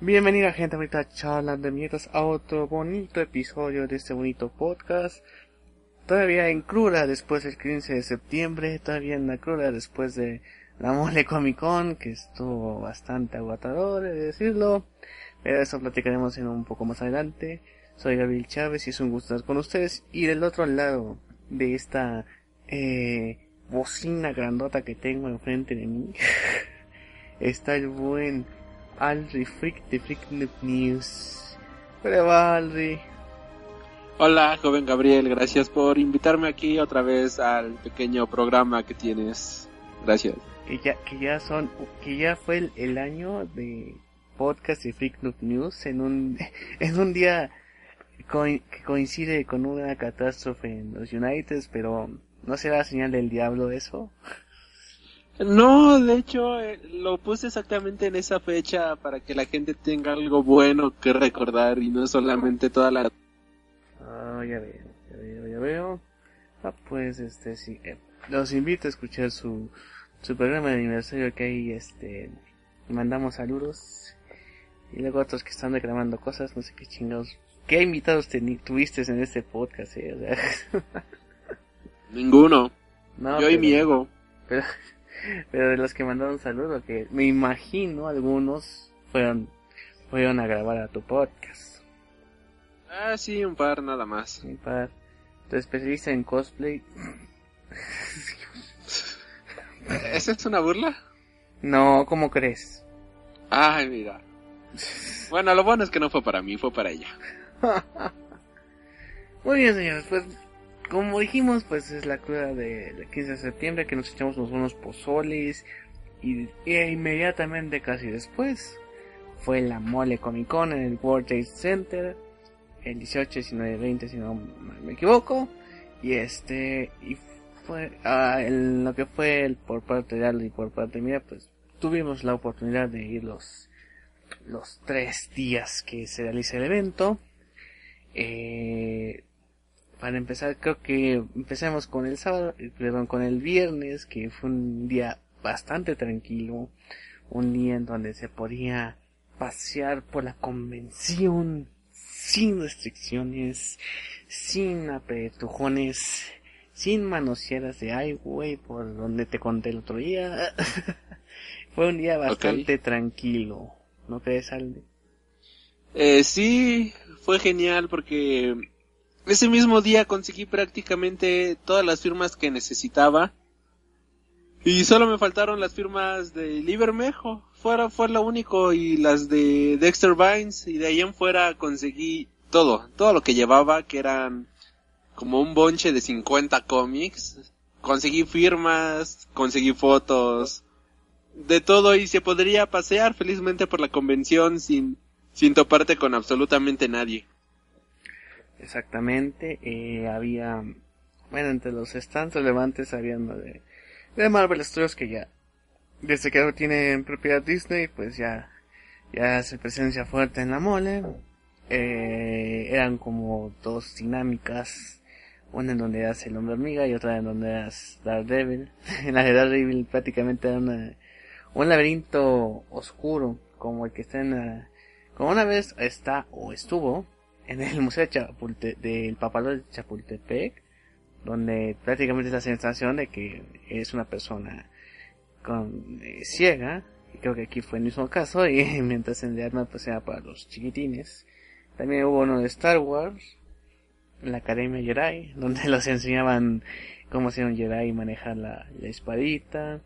Bienvenida gente bonita a charlas de mierdas a otro bonito episodio de este bonito podcast. Todavía en cruda después del 15 de septiembre, todavía en la cruda después de la mole Comic Con, que estuvo bastante agotador, de decirlo. Pero eso platicaremos en un poco más adelante. Soy Gabriel Chávez y es un gusto estar con ustedes. Y del otro lado de esta eh, bocina grandota que tengo enfrente de mí, está el buen Alri Freak de Freak News. Hola Alri. Hola, joven Gabriel, gracias por invitarme aquí otra vez al pequeño programa que tienes. Gracias. Que ya, que ya son, que ya fue el, el año de podcast de Freak News en un, en un día que coincide con una catástrofe en los United, pero ¿no será señal del diablo eso? No, de hecho, eh, lo puse exactamente en esa fecha para que la gente tenga algo bueno que recordar y no solamente toda la Ah, ya veo, ya veo, ya veo. Ah, pues este sí, eh, los invito a escuchar su, su programa de aniversario que ahí este mandamos saludos y luego otros que están reclamando cosas, no sé qué chingados. ¿Qué invitados tuviste en este podcast? Eh? O sea, Ninguno. no, Yo y mi ego. Pero, pero de los que mandaron saludos, que me imagino algunos fueron, fueron a grabar a tu podcast. Ah, sí, un par nada más. Sí, para tu especialista en cosplay. ¿Esa es una burla? No, ¿cómo crees? Ay, mira. Bueno, lo bueno es que no fue para mí, fue para ella. Muy bien, señores, pues como dijimos, pues es la cruda de del 15 de septiembre que nos echamos unos buenos pozoles y, y inmediatamente casi después fue la mole Comic Con en el World Trade Center el 18, 19, 20 si no me equivoco y este y fue ah, lo que fue por parte de Aldo y por parte mía pues tuvimos la oportunidad de ir los los tres días que se realiza el evento eh, para empezar, creo que empecemos con el sábado, eh, perdón, con el viernes, que fue un día bastante tranquilo, un día en donde se podía pasear por la convención sin restricciones, sin apretujones, sin manoseadas de ay, güey, por donde te conté el otro día. fue un día bastante tranquilo, ¿no crees, Alde? Eh, sí, fue genial porque ese mismo día conseguí prácticamente todas las firmas que necesitaba. Y solo me faltaron las firmas de Libermejo. Fuera, fue lo único. Y las de Dexter Vines. Y de ahí en fuera conseguí todo. Todo lo que llevaba, que eran como un bonche de 50 cómics. Conseguí firmas, conseguí fotos. De todo y se podría pasear felizmente por la convención sin, sin toparte con absolutamente nadie. Exactamente, eh, había, bueno, entre los stands relevantes había uno de, de Marvel Studios que ya, desde que tienen propiedad Disney, pues ya, ya hace presencia fuerte en la mole. Eh, eran como dos dinámicas, una en donde hace el hombre hormiga y otra en donde hace Daredevil. en la de Daredevil prácticamente era una, un laberinto oscuro, como el que está en la, como una vez está o estuvo en el Museo de Chapulte, del Papalote de Chapultepec, donde prácticamente es la sensación de que es una persona con eh, ciega, y creo que aquí fue el mismo caso, y mientras el de arma pues era para los chiquitines. También hubo uno de Star Wars, en la Academia Jedi, donde los enseñaban cómo ser un Jedi y manejar la, la espadita.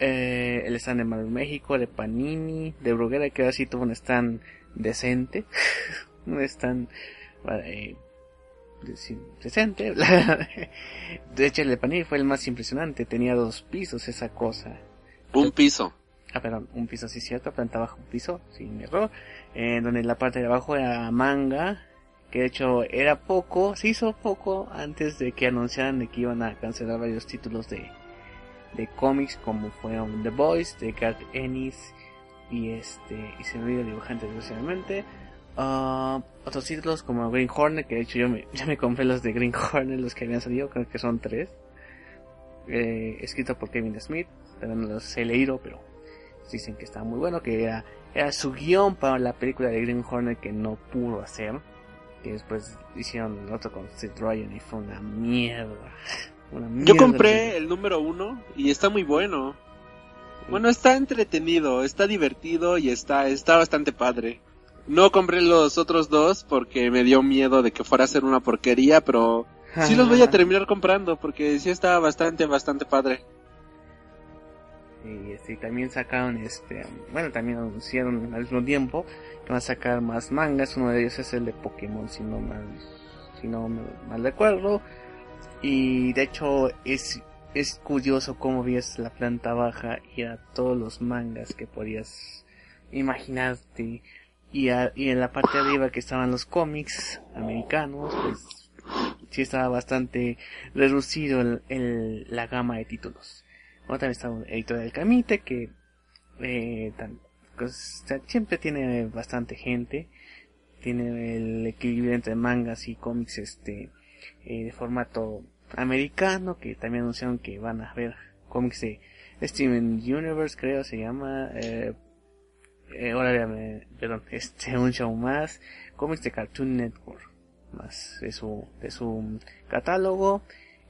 Eh, el stand de Marvel México, de Panini, de Bruguera, que ahora sí tuvo un stand decente. un stand eh, deci- decente. de hecho, el de Panini fue el más impresionante. Tenía dos pisos esa cosa. Un piso. ah, perdón, un piso sí cierto, planta baja un piso, sin error, eh, donde la parte de abajo era manga, que de hecho era poco, se hizo poco antes de que anunciaran de que iban a cancelar varios títulos de, de cómics como fueron The Boys, de Garth Ennis y este y se me olvidó el dibujante desgraciadamente. Uh, otros títulos como Green Hornet, que de hecho yo me, ya me compré los de Green Hornet, los que habían salido, creo que son tres. Eh, escrito por Kevin Smith, pero no los he leído, pero dicen que está muy bueno, que era, era su guion para la película de Green Hornet que no pudo hacer que después hicieron otro con Seth Ryan y fue una mierda. Una mierda Yo compré el número uno y está muy bueno. Bueno, está entretenido, está divertido y está, está bastante padre. No compré los otros dos porque me dio miedo de que fuera a ser una porquería, pero sí los voy a terminar comprando porque sí está bastante, bastante padre. Y este, también sacaron este, bueno, también anunciaron al mismo tiempo que van a sacar más mangas. Uno de ellos es el de Pokémon, si no mal, si no mal recuerdo. Y de hecho es, es curioso cómo ves la planta baja y a todos los mangas que podías imaginarte. Y, y en la parte de arriba que estaban los cómics americanos, pues sí estaba bastante reducido el, la gama de títulos. también está un editor del Camite que eh, pues, siempre tiene bastante gente. Tiene el equilibrio entre mangas y cómics este eh, de formato americano que también anunciaron que van a ver cómics de Steven Universe creo se llama eh, eh, perdón este un show más cómics de Cartoon Network más de su de su catálogo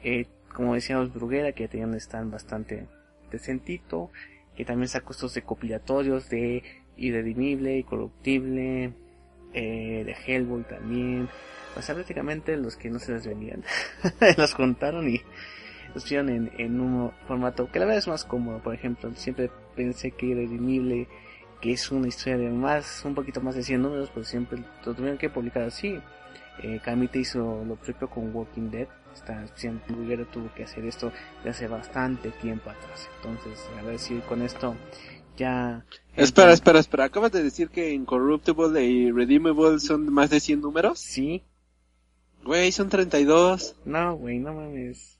eh, como decíamos Bruguera que también están bastante decentito que también sacó estos recopilatorios de Irredimible y Corruptible, eh, de Hellboy también. O sea, prácticamente los que no se les venían. los contaron y los pusieron en, en un formato que la verdad es más cómodo. Por ejemplo, siempre pensé que Irredimible, que es una historia de más, un poquito más de 100 números, pues siempre lo tuvieron que publicar así. Eh, Kamite hizo lo propio con Walking Dead esta siempre tuvo que hacer esto de hace bastante tiempo atrás. Entonces, a ver si con esto ya... Espera, espera, espera. ¿Acabas de decir que Incorruptible y Redeemable son más de 100 números? Sí. Güey, son 32. No, güey, no mames.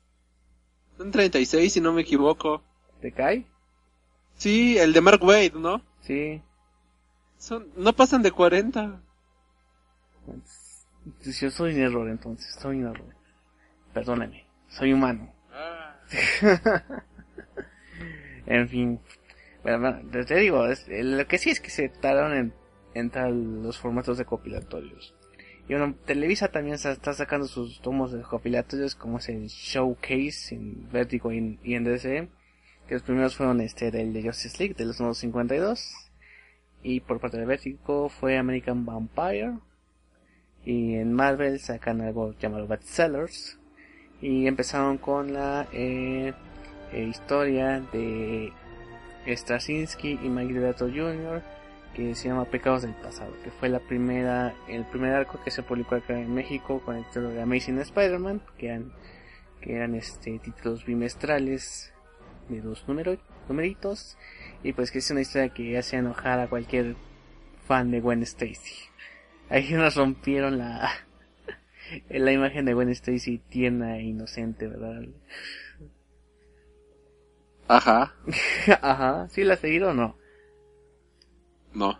Son 36 si no me equivoco. ¿Te cae? Sí, el de Mark Wade, ¿no? Sí. Son, no pasan de 40. Pues, yo soy un error entonces, soy un error. Perdóneme, soy humano. Ah. en fin. Bueno, te digo, lo que sí es que se tardaron en entrar los formatos de compilatorios. Y bueno, Televisa también está sacando sus tomos de compilatorios como es el Showcase en Vertigo y en, DC. Los primeros fueron este el de Justice League de los nuevos 52. Y por parte de Vertigo fue American Vampire. Y en Marvel sacan algo llamado Bad Sellers y empezaron con la eh, eh, historia de Straczynski y Mike Jr. que se llama Pecados del Pasado, que fue la primera, el primer arco que se publicó acá en México con el título de Amazing Spider-Man, que eran, que eran este títulos bimestrales de dos números, numeritos, y pues que es una historia que hace enojar a cualquier fan de Gwen Stacy. Ahí nos rompieron la, la imagen de Gwen Stacy tierna e inocente, ¿verdad? Ajá. Ajá. ¿Sí la has seguido o no? No.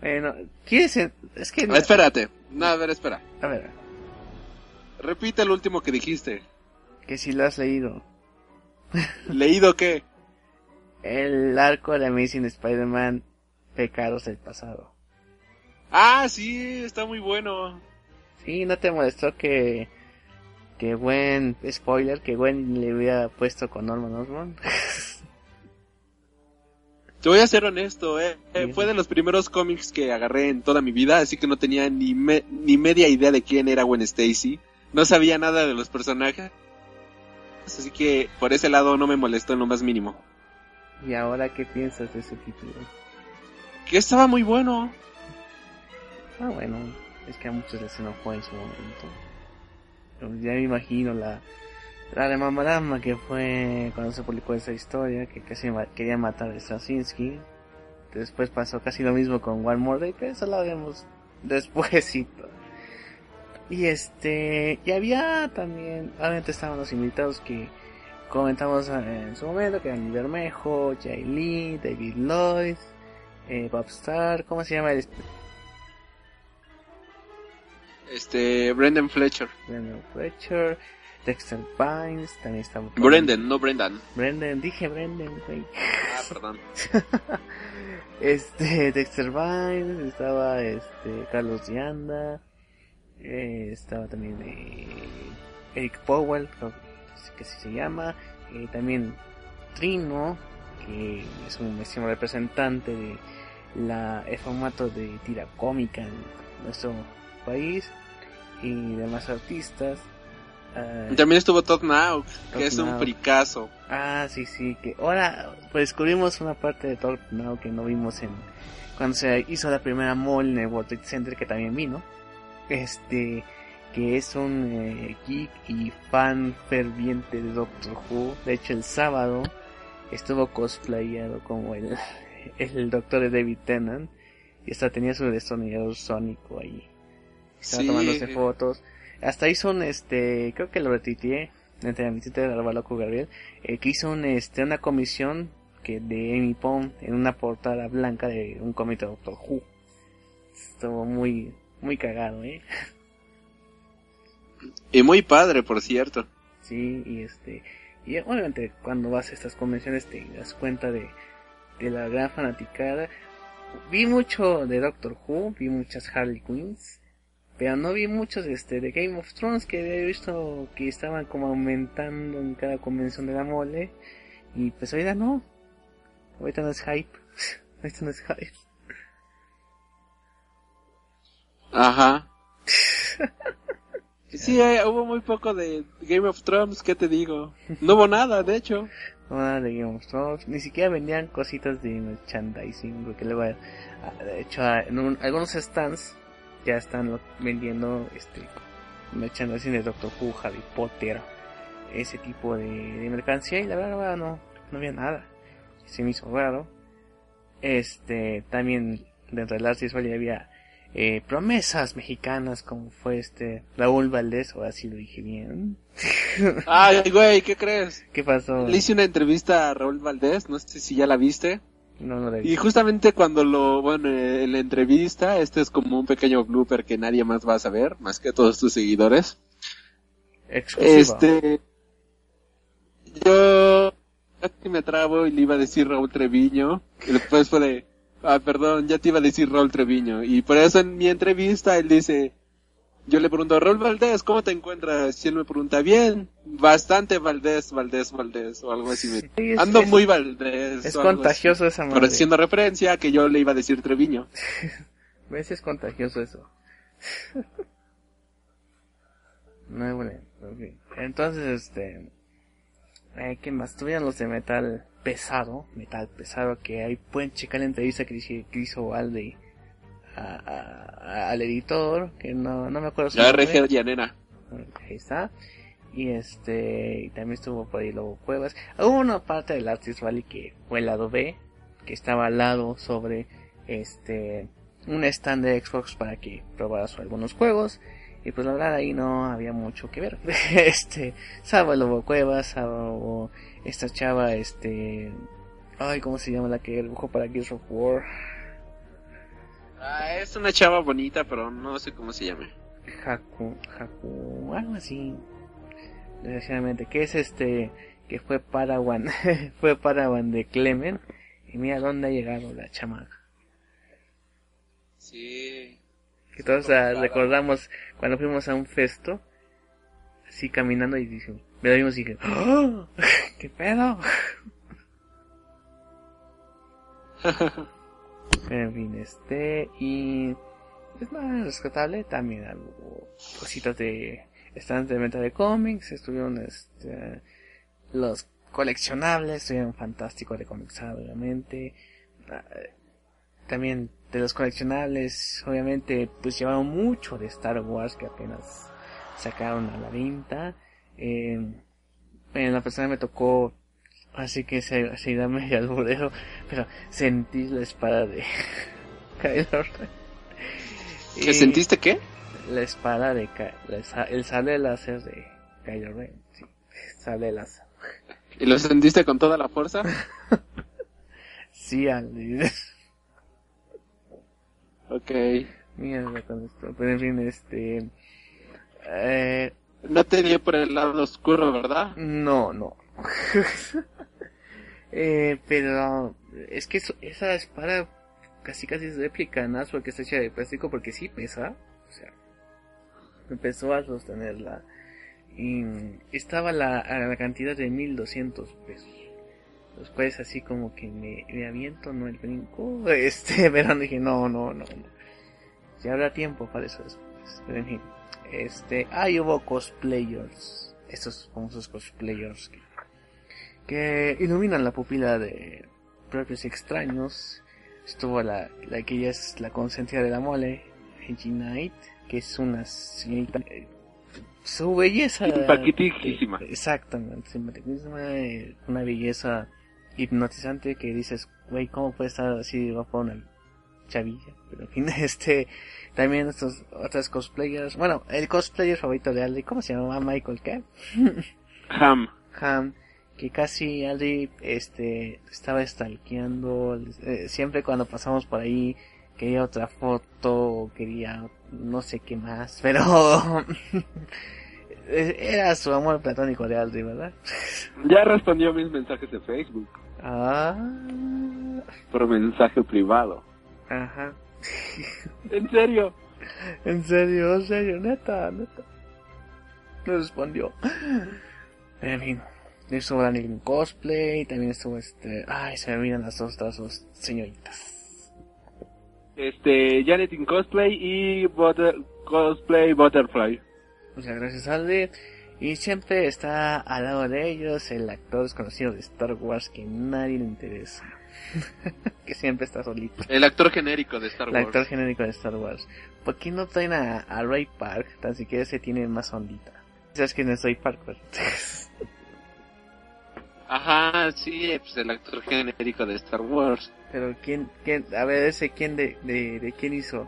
bueno, ¿quieres? Es que... espérate. No, a ver, espera. A ver. Repite el último que dijiste. Que si lo has leído. ¿Leído qué? El arco de Amazing Spider-Man Pecados del pasado. Ah, sí, está muy bueno. Sí, ¿no te molestó que que buen spoiler que Gwen le hubiera puesto con Norman Osborn? Te voy a ser honesto, eh. eh fue de los primeros cómics que agarré en toda mi vida, así que no tenía ni, ni media idea de quién era Gwen Stacy. No sabía nada de los personajes. Así que por ese lado no me molestó en lo más mínimo. ¿Y ahora qué piensas de ese título? Que estaba muy bueno. Ah, bueno es que a muchos les enojó en su momento. ya me imagino la, La de Mamarama, que fue cuando se publicó esa historia, que casi quería matar a Straczynski. Después pasó casi lo mismo con One More Day, pero eso lo vemos despuésito. Y este, y había también, obviamente estaban los invitados que comentamos en su momento, que eran Bermejo, Jay Lee, David Lloyd, eh, Bob Star, ¿cómo se llama? Este, Brendan Fletcher. Brendan Fletcher, Dexter Pines, también estaba. Brendan, no Brendan. Brendan, dije Brendan, Ah, perdón. este, Dexter Vines, estaba este, Carlos Dianda, eh, estaba también eh, Eric Powell, que así se llama, eh, también Trino, que es un máximo representante de la, el formato de tira cómica en nuestro país, y demás artistas. Uh, También estuvo Todd Now, que es un fricazo. Ah, sí, sí, que ahora pues descubrimos una parte de Todd Now que no vimos en cuando se hizo la primera mall en el World Trade Center que también vino. Este, que es un eh, geek y fan ferviente de Doctor Who. De hecho, el sábado estuvo cosplayado como el, el doctor de David Tennant y hasta tenía su destornillador sónico ahí. Estaba tomándose fotos. Hasta hizo un, este, creo que lo retuiteé entre mi de Arbaloco Gabriel, eh, que hizo un, este, una comisión que de Amy Pond en una portada blanca de un cómic de Doctor Who. Estuvo muy, muy cagado, eh. Y muy padre, por cierto. Sí, y este, y obviamente cuando vas a estas convenciones te das cuenta de, de la gran fanaticada. Vi mucho de Doctor Who, vi muchas Harley Quinns, pero no vi muchos este, de Game of Thrones que había visto que estaban como aumentando en cada convención de la mole. Y pues ahorita no. Ahorita no es hype. ahorita no es hype. Ajá. sí, eh, hubo muy poco de Game of Thrones, ¿qué te digo? No hubo nada, de hecho. No nada de Game of Thrones. Ni siquiera vendían cositas de merchandising. Porque luego, ah, de hecho, ah, algunos stands ya están vendiendo este merchandising de Doctor Who, Harry Potter, ese tipo de, de mercancía y la verdad no, no había nada. Se me hizo raro. Este, también dentro del arte visual había eh, promesas mexicanas como fue este Raúl Valdés, o así lo dije bien. Ay, güey, ¿qué crees? ¿Qué pasó? Le hice una entrevista a Raúl Valdés, no sé si ya la viste. No, no y justamente cuando lo, bueno, en la entrevista, este es como un pequeño blooper que nadie más va a saber, más que todos tus seguidores. Este, yo casi me trabo y le iba a decir Raúl Treviño, y después fue de, ah, perdón, ya te iba a decir Raúl Treviño, y por eso en mi entrevista él dice, yo le pregunto, Raúl Valdés, ¿cómo te encuentras? Y él me pregunta, bien, bastante Valdés, Valdés, Valdés, o algo así. Ando muy Valdés. Es contagioso esa madre. Pero haciendo referencia a que yo le iba a decir Treviño. ¿Ves? Es contagioso eso. no, bueno, Entonces, este... Eh, ¿Qué más? Tuvieron los de metal pesado, metal pesado, que ahí pueden checar la entrevista que hizo Valde al editor, que no, no me acuerdo su nombre. Llanera. Ahí está. Y este, y también estuvo por ahí Lobo Cuevas. Hubo una parte del Artist Valley que fue el lado B, que estaba al lado sobre este, un stand de Xbox para que probaras algunos juegos. Y pues la verdad ahí no había mucho que ver. este, salvo el Lobo Cuevas, salvo esta chava, este, ay, ¿cómo se llama la que dibujó para Gears of War? Ah, es una chava bonita, pero no sé cómo se llama. Haku, Haku, algo así. Desgraciadamente, que es este, que fue Parawan, fue Parawan de Clemen. Y mira dónde ha llegado la chamaca. Sí. Que todos recordamos cuando fuimos a un festo, así caminando y dijimos, me vimos y dije, ¡Oh! ¿qué pedo? En fin, este, y es más rescatable también algo, cositas de stands de venta de cómics, estuvieron este, los coleccionables, estuvieron fantásticos de comixado, obviamente. Ah, también de los coleccionables, obviamente, pues llevaron mucho de Star Wars que apenas sacaron a la venta. Eh, En la persona me tocó, así que se, se da medio alburero, pero sentí la espada de Kylo Ren. ¿Que sentiste qué? La espada de Kylo el sable láser de Kylo Ren, sí, sable láser. ¿Y lo sentiste con toda la fuerza? sí, Andy. ok. Mierda con esto, pero en fin, este... Eh, no te dio por el lado oscuro, ¿verdad? No, no. eh, pero es que esa espada casi casi es réplica, ¿no? Porque está hecha de plástico, porque sí pesa. O sea, empezó a sostenerla. Y estaba la, a la cantidad de 1200 pesos. Después así como que me, me aviento, no el brinco. Este, pero dije, no, no, no, no. Ya habrá tiempo para eso después. Pero en fin. Este, ahí hubo cosplayers, estos famosos cosplayers que, iluminan la pupila de propios extraños. Estuvo la, la que ya es la consentida de la mole, Angie Knight, que es una señorita, eh, su belleza. Simpaticísima. exactamente, simpaticísima, eh, una belleza hipnotizante que dices, güey, ¿cómo puede estar así guapa una chavilla? Pero en fin, este, también estos otros cosplayers. Bueno, el cosplayer favorito de Aldi, ¿cómo se llama? Michael, ¿qué? Ham. Ham. Que casi Aldi, este, estaba stalkeando. Eh, siempre cuando pasamos por ahí, quería otra foto, quería no sé qué más, pero era su amor platónico de Aldi, ¿verdad? Ya respondió mis mensajes de Facebook. Ah. Por mensaje privado. Ajá. ¿En serio? En serio, en serio, neta, neta. No respondió. En fin, estuvo Daniel en cosplay, también estuvo este... Ay, se me miran las otras dos señoritas. Este, Janet in cosplay y butter, cosplay Butterfly. Muchas gracias, Aldi. Y siempre está al lado de ellos el actor desconocido de Star Wars que nadie le interesa. que siempre está solito. El actor genérico de Star Wars. El actor genérico de Star Wars. ¿Por qué no traen a, Ray Park? Tan siquiera se tiene más ondita. ¿Sabes quién es Ray Park? Ajá, sí, pues el actor genérico de Star Wars. Pero quién, quién, a ver, ese quién de, de, de quién hizo.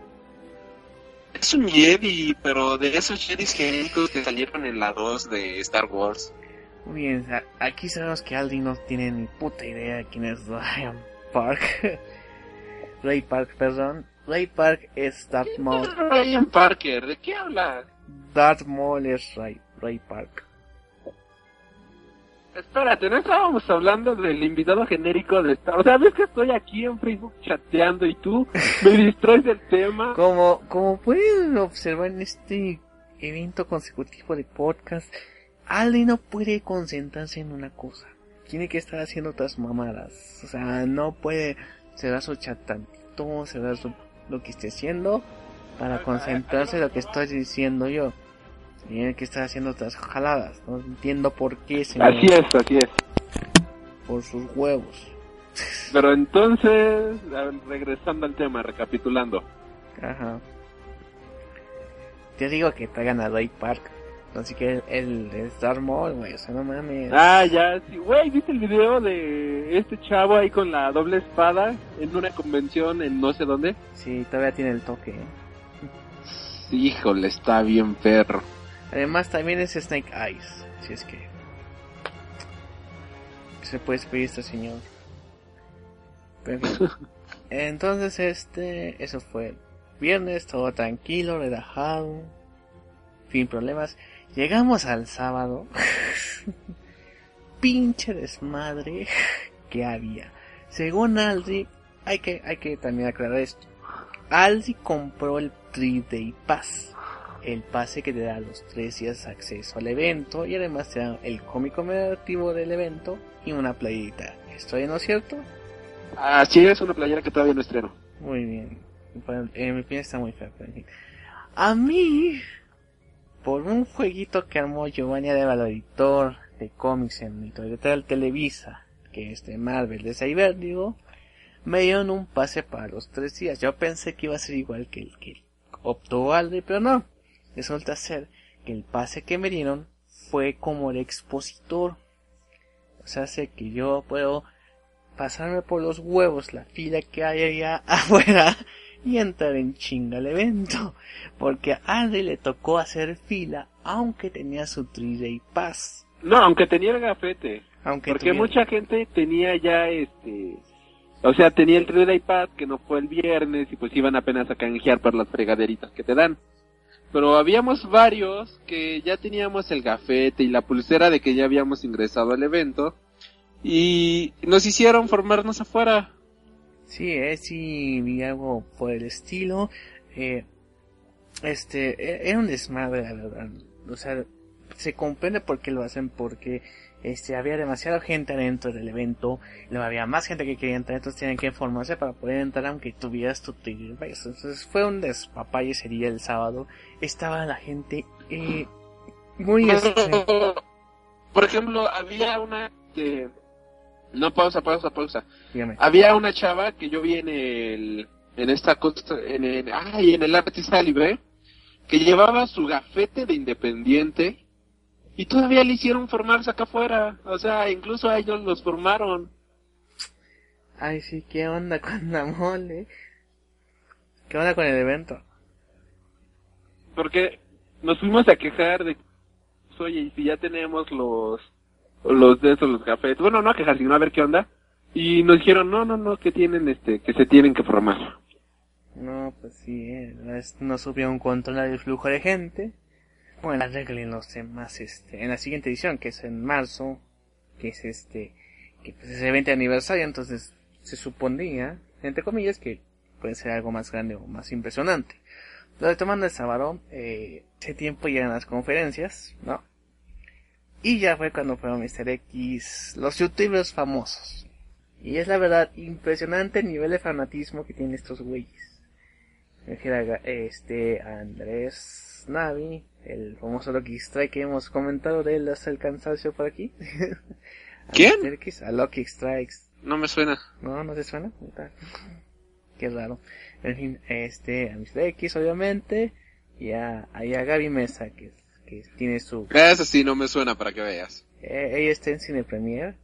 Es un Jedi, pero de esos Jedi genéricos que salieron en la 2 de Star Wars. Muy bien, aquí sabemos que Aldi no tiene ni puta idea de quién es Ryan Park. Ray Park, perdón. Ray Park es Darth Maul. Ryan Parker? ¿De qué habla? Darth Maul es Ray, Ray Park. Espérate, no estábamos hablando del invitado genérico de Star Wars. O sea, ves que estoy aquí en Facebook chateando y tú me distraes del tema. Como, como pueden observar en este evento consecutivo de podcast, Aldi no puede concentrarse en una cosa. Tiene que estar haciendo otras mamadas. O sea, no puede cerrar su chat tantito, cerrar lo que esté haciendo para concentrarse en lo que estoy diciendo yo. Tiene que estar haciendo otras jaladas. No entiendo por qué, señor. Así es, así es. Por sus huevos. Pero entonces, regresando al tema, recapitulando. Ajá. Te digo que traigan a Ray Park. Así que el, el Star Maul, güey, o sea, no mames. Ah, ya, sí, güey, ¿viste el video de este chavo ahí con la doble espada en una convención en no sé dónde? Sí, todavía tiene el toque. ¿eh? Híjole, está bien perro. Además también es Snake Eyes, si es que... Se puede pedir este señor. Entonces este, eso fue viernes, todo tranquilo, relajado, sin problemas. Llegamos al sábado. Pinche desmadre que había. Según Aldi, hay que, hay que también aclarar esto. Aldi compró el 3 Pass. El pase que te da los tres días acceso al evento y además te da el cómic conmemorativo del evento y una playita. ¿Estoy no es cierto? Así es, una playera que todavía no estreno. Muy bien. En mi opinión está muy fea. A mí por un jueguito que armó Giovanni de editor de cómics en editorial Televisa, que es de Marvel de Cyberdigo, me dieron un pase para los tres días. Yo pensé que iba a ser igual que el que optó Alde, pero no. Resulta ser que el pase que me dieron fue como el expositor. pues hace que yo puedo pasarme por los huevos la fila que hay allá afuera y entrar en chinga al evento. Porque a Andy le tocó hacer fila aunque tenía su 3 Pass. No, aunque tenía el gafete. Aunque Porque tuviera- mucha gente tenía ya este... O sea, tenía el 3 iPad que no fue el viernes y pues iban apenas a canjear por las fregaderitas que te dan. Pero habíamos varios que ya teníamos el gafete y la pulsera de que ya habíamos ingresado al evento y nos hicieron formarnos afuera. Sí, eh, sí, vi algo por el estilo. Eh, este, e- era un desmadre, la verdad. O sea, se comprende por qué lo hacen, porque este, había demasiada gente adentro del evento, había más gente que quería entrar, entonces tienen que informarse para poder entrar aunque tuvieras tu ticket. Entonces fue un despapalle ese día el sábado. Estaba la gente eh, muy... Este, Por ejemplo, había una que... No, pausa, pausa, pausa. dígame. Había una chava que yo vi en el... En esta costa... En el... Ay, en el artista libre. Que llevaba su gafete de independiente. Y todavía le hicieron formarse acá afuera. O sea, incluso a ellos los formaron. Ay, sí, ¿qué onda con la mole? ¿Qué onda con el evento? Porque nos fuimos a quejar de... Oye, y si ya tenemos los... Los de esos, los gafetes. Bueno, no a quejar, sino a ver qué onda. Y nos dijeron, no, no, no, que tienen este... Que se tienen que formar. No, pues sí, eh, no es- no supieron controlar el flujo de gente. Bueno, arreglen los temas, este, en la siguiente edición, que es en marzo, que es este, que pues es el 20 aniversario, entonces se supondría, entre comillas, que puede ser algo más grande o más impresionante. Retomando el sábado, eh, ese tiempo llegan las conferencias, ¿no? Y ya fue cuando fueron Mr. X, los youtubers famosos. Y es la verdad impresionante el nivel de fanatismo que tienen estos güeyes. Me este Andrés Navi, el famoso Loki Strike que hemos comentado de él hasta el cansancio por aquí. A ¿Quién? A Loki Strikes. No me suena. No, no te suena. Qué raro. En fin, este, a Mr. X obviamente, y a, y a Gaby Mesa que, que tiene su, Eso sí, no me suena para que veas. eh, ella está en Cine Premier.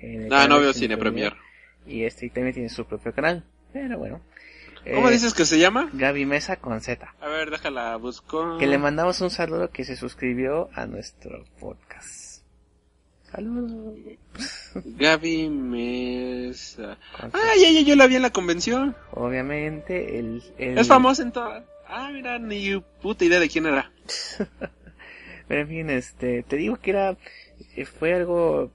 en Ah, no veo Cine Premier. Y este y también tiene su propio canal. Pero bueno. ¿Cómo Eh, dices que se llama? Gaby Mesa con Z. A ver, déjala, busco. Que le mandamos un saludo que se suscribió a nuestro podcast. Saludos. Gaby Mesa. Con Ah, ya, ya, yo la vi en la convención. Obviamente, el, el- Es famosa en toda. Ah, mira, ni puta idea de quién era. Pero en fin, este, te digo que era, eh, fue algo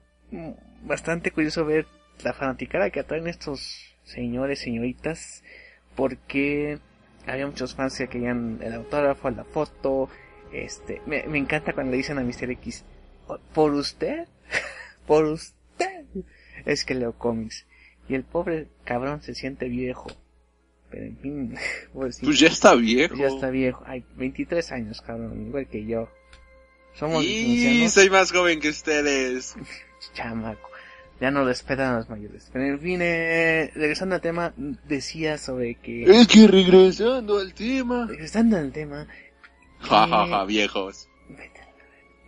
bastante curioso ver la fanaticada que atraen estos señores, señoritas, porque había muchos fans que querían el autógrafo, la foto, este, me, me encanta cuando le dicen a Mr. X, "Oh, ¿por usted? ¿Por usted? Es que leo cómics. Y el pobre cabrón se siente viejo. Pero en fin, pobrecito. Pues ya está viejo. Ya está viejo. Ay, 23 años, cabrón. Igual que yo. Somos Y soy más joven que ustedes. Chamaco. Ya no respetan a los mayores. Pero en fin, eh, regresando al tema, decía sobre que... Es que regresando al tema. Regresando al tema, Ja, ja, ja, viejos.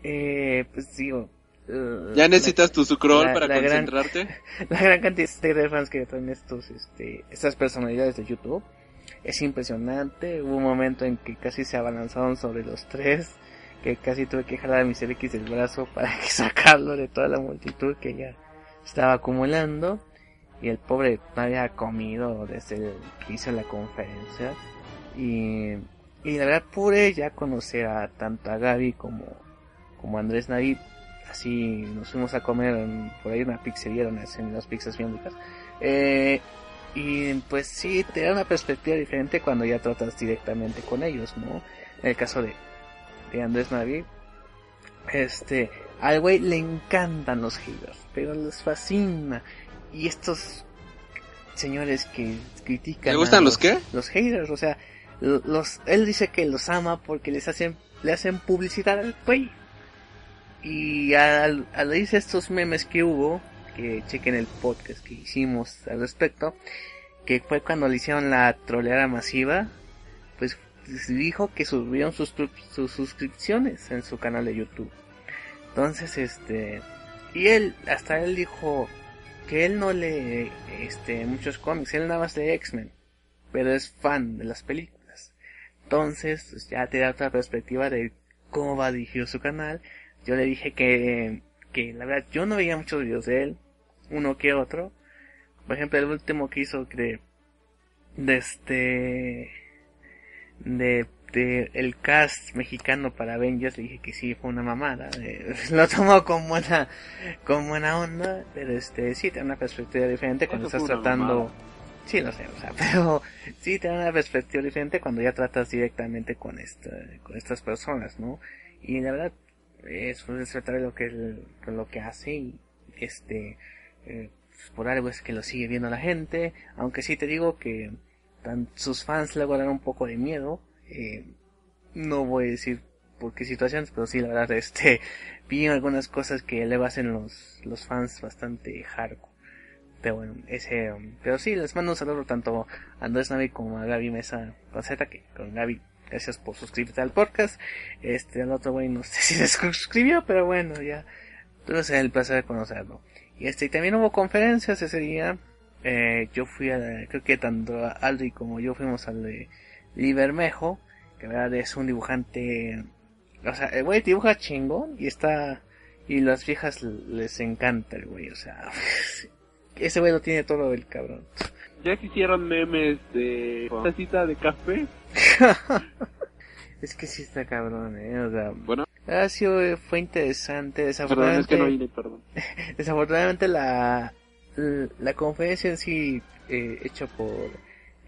eh, pues digo... eh, ¿Ya necesitas tu sucrol para la gran- concentrarte? la gran cantidad de fans que traen estos, este, estas personalidades de YouTube es impresionante. Hubo un momento en que casi se abalanzaron sobre los tres, que casi tuve que jalar a Mr. X del brazo para que sacarlo de toda la multitud que ya estaba acumulando. Y el pobre no había comido desde el que hizo la conferencia. Y, y la verdad pude ya conocer a tanto a Gaby como, como a Andrés Navid así nos fuimos a comer por ahí una pizzería donde las pizzas bien. Eh, y pues sí, te da una perspectiva diferente cuando ya tratas directamente con ellos, ¿no? En el caso de, de Andrés Navi, este, al güey le encantan los haters, pero les fascina. Y estos señores que critican. ¿Le gustan a los qué? Los haters, o sea, los, él dice que los ama porque les hacen, le hacen publicidad al güey. Y al, al de estos memes que hubo, que chequen el podcast que hicimos al respecto, que fue cuando le hicieron la troleada masiva, pues dijo que subieron sus, sus suscripciones en su canal de YouTube. Entonces, este, y él, hasta él dijo que él no lee este, muchos cómics, él nada más de X-Men, pero es fan de las películas. Entonces, pues, ya te da otra perspectiva de cómo va dirigido su canal. Yo le dije que, que la verdad yo no veía muchos videos de él, uno que otro. Por ejemplo, el último que hizo de, de este, de de el cast mexicano para Avengers le dije que sí fue una mamada eh, lo tomó con buena con buena onda pero este sí tiene una perspectiva diferente cuando estás tratando sí lo sé o sea pero sí tiene una perspectiva diferente cuando ya tratas directamente con esta con estas personas no y la verdad es respetable lo que lo que hace y este eh, pues, por algo es que lo sigue viendo la gente aunque sí te digo que tan, sus fans luego dan un poco de miedo eh, no voy a decir por qué situaciones, pero sí, la verdad, este, vi algunas cosas que le hacen los, los fans bastante hardcore. Pero bueno, ese, um, pero sí, les mando un saludo tanto a Andrés Navi como a Gaby Mesa con Z, que con Gaby, gracias por suscribirte al podcast. Este, al otro güey no sé si se suscribió, pero bueno, ya, entonces el placer de conocerlo. Y este, también hubo conferencias ese día, eh, yo fui a, creo que tanto Aldi como yo fuimos al de Libermejo, que verdad es un dibujante, o sea, el güey dibuja chingón y está, y las viejas les encanta el güey, o sea, ese güey lo tiene todo el cabrón. Ya que hicieron memes de tacita de café. es que sí está cabrón, eh, o sea, bueno. Ha sido, fue interesante, desafortunadamente. Perdón, es que no perdón. desafortunadamente la, la conferencia en sí, eh, hecha por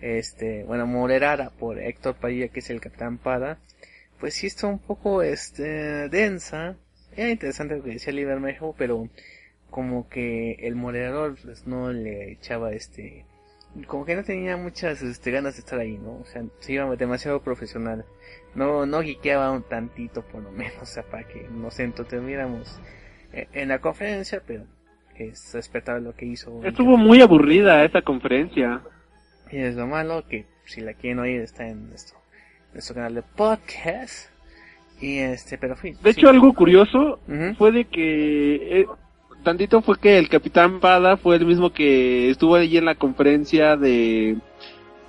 este, bueno, moderada por Héctor Padilla, que es el Capitán Pada, pues sí está un poco, este, densa. Era interesante lo que decía Libermejo, pero como que el moderador, pues no le echaba este, como que no tenía muchas este, ganas de estar ahí, ¿no? O sea, se iba demasiado profesional. No, no guiqueaba un tantito por lo menos, o sea, para que nos entretuviéramos eh, en la conferencia, pero es respetable lo que hizo. Estuvo muy aburrida esa conferencia. Y es lo malo que si la quieren oír está en nuestro, nuestro canal de podcast. Y este, pero fui, De hecho, algo curioso fue de que eh, tantito fue que el Capitán Pada fue el mismo que estuvo allí en la conferencia de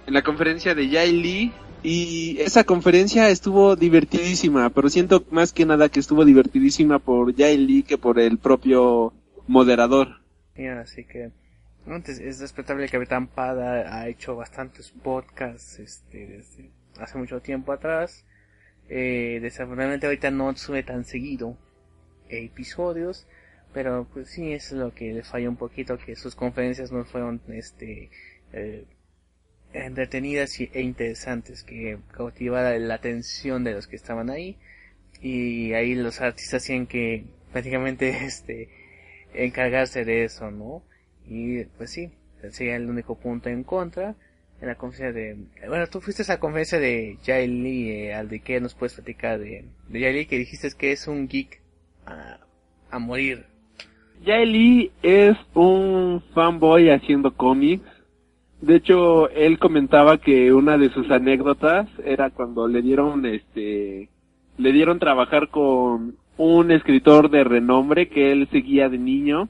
en la conferencia de Jay Lee y esa conferencia estuvo divertidísima, pero siento más que nada que estuvo divertidísima por Jay Lee que por el propio moderador. así que entonces, es respetable que Capitán Pada ha hecho bastantes podcasts este, desde hace mucho tiempo atrás. Eh, desafortunadamente ahorita no sube tan seguido episodios, pero pues sí es lo que le falla un poquito, que sus conferencias no fueron este eh, entretenidas e interesantes, que cautivara la atención de los que estaban ahí y ahí los artistas tienen que prácticamente este encargarse de eso, ¿no? Y pues sí, sería el único punto en contra. En la conferencia de... Bueno, tú fuiste a esa conferencia de Jay Lee, eh, al de que nos puedes platicar de, de Jay Lee, que dijiste que es un geek a, a morir. Lee es un fanboy haciendo cómics. De hecho, él comentaba que una de sus anécdotas era cuando le dieron este le dieron trabajar con un escritor de renombre que él seguía de niño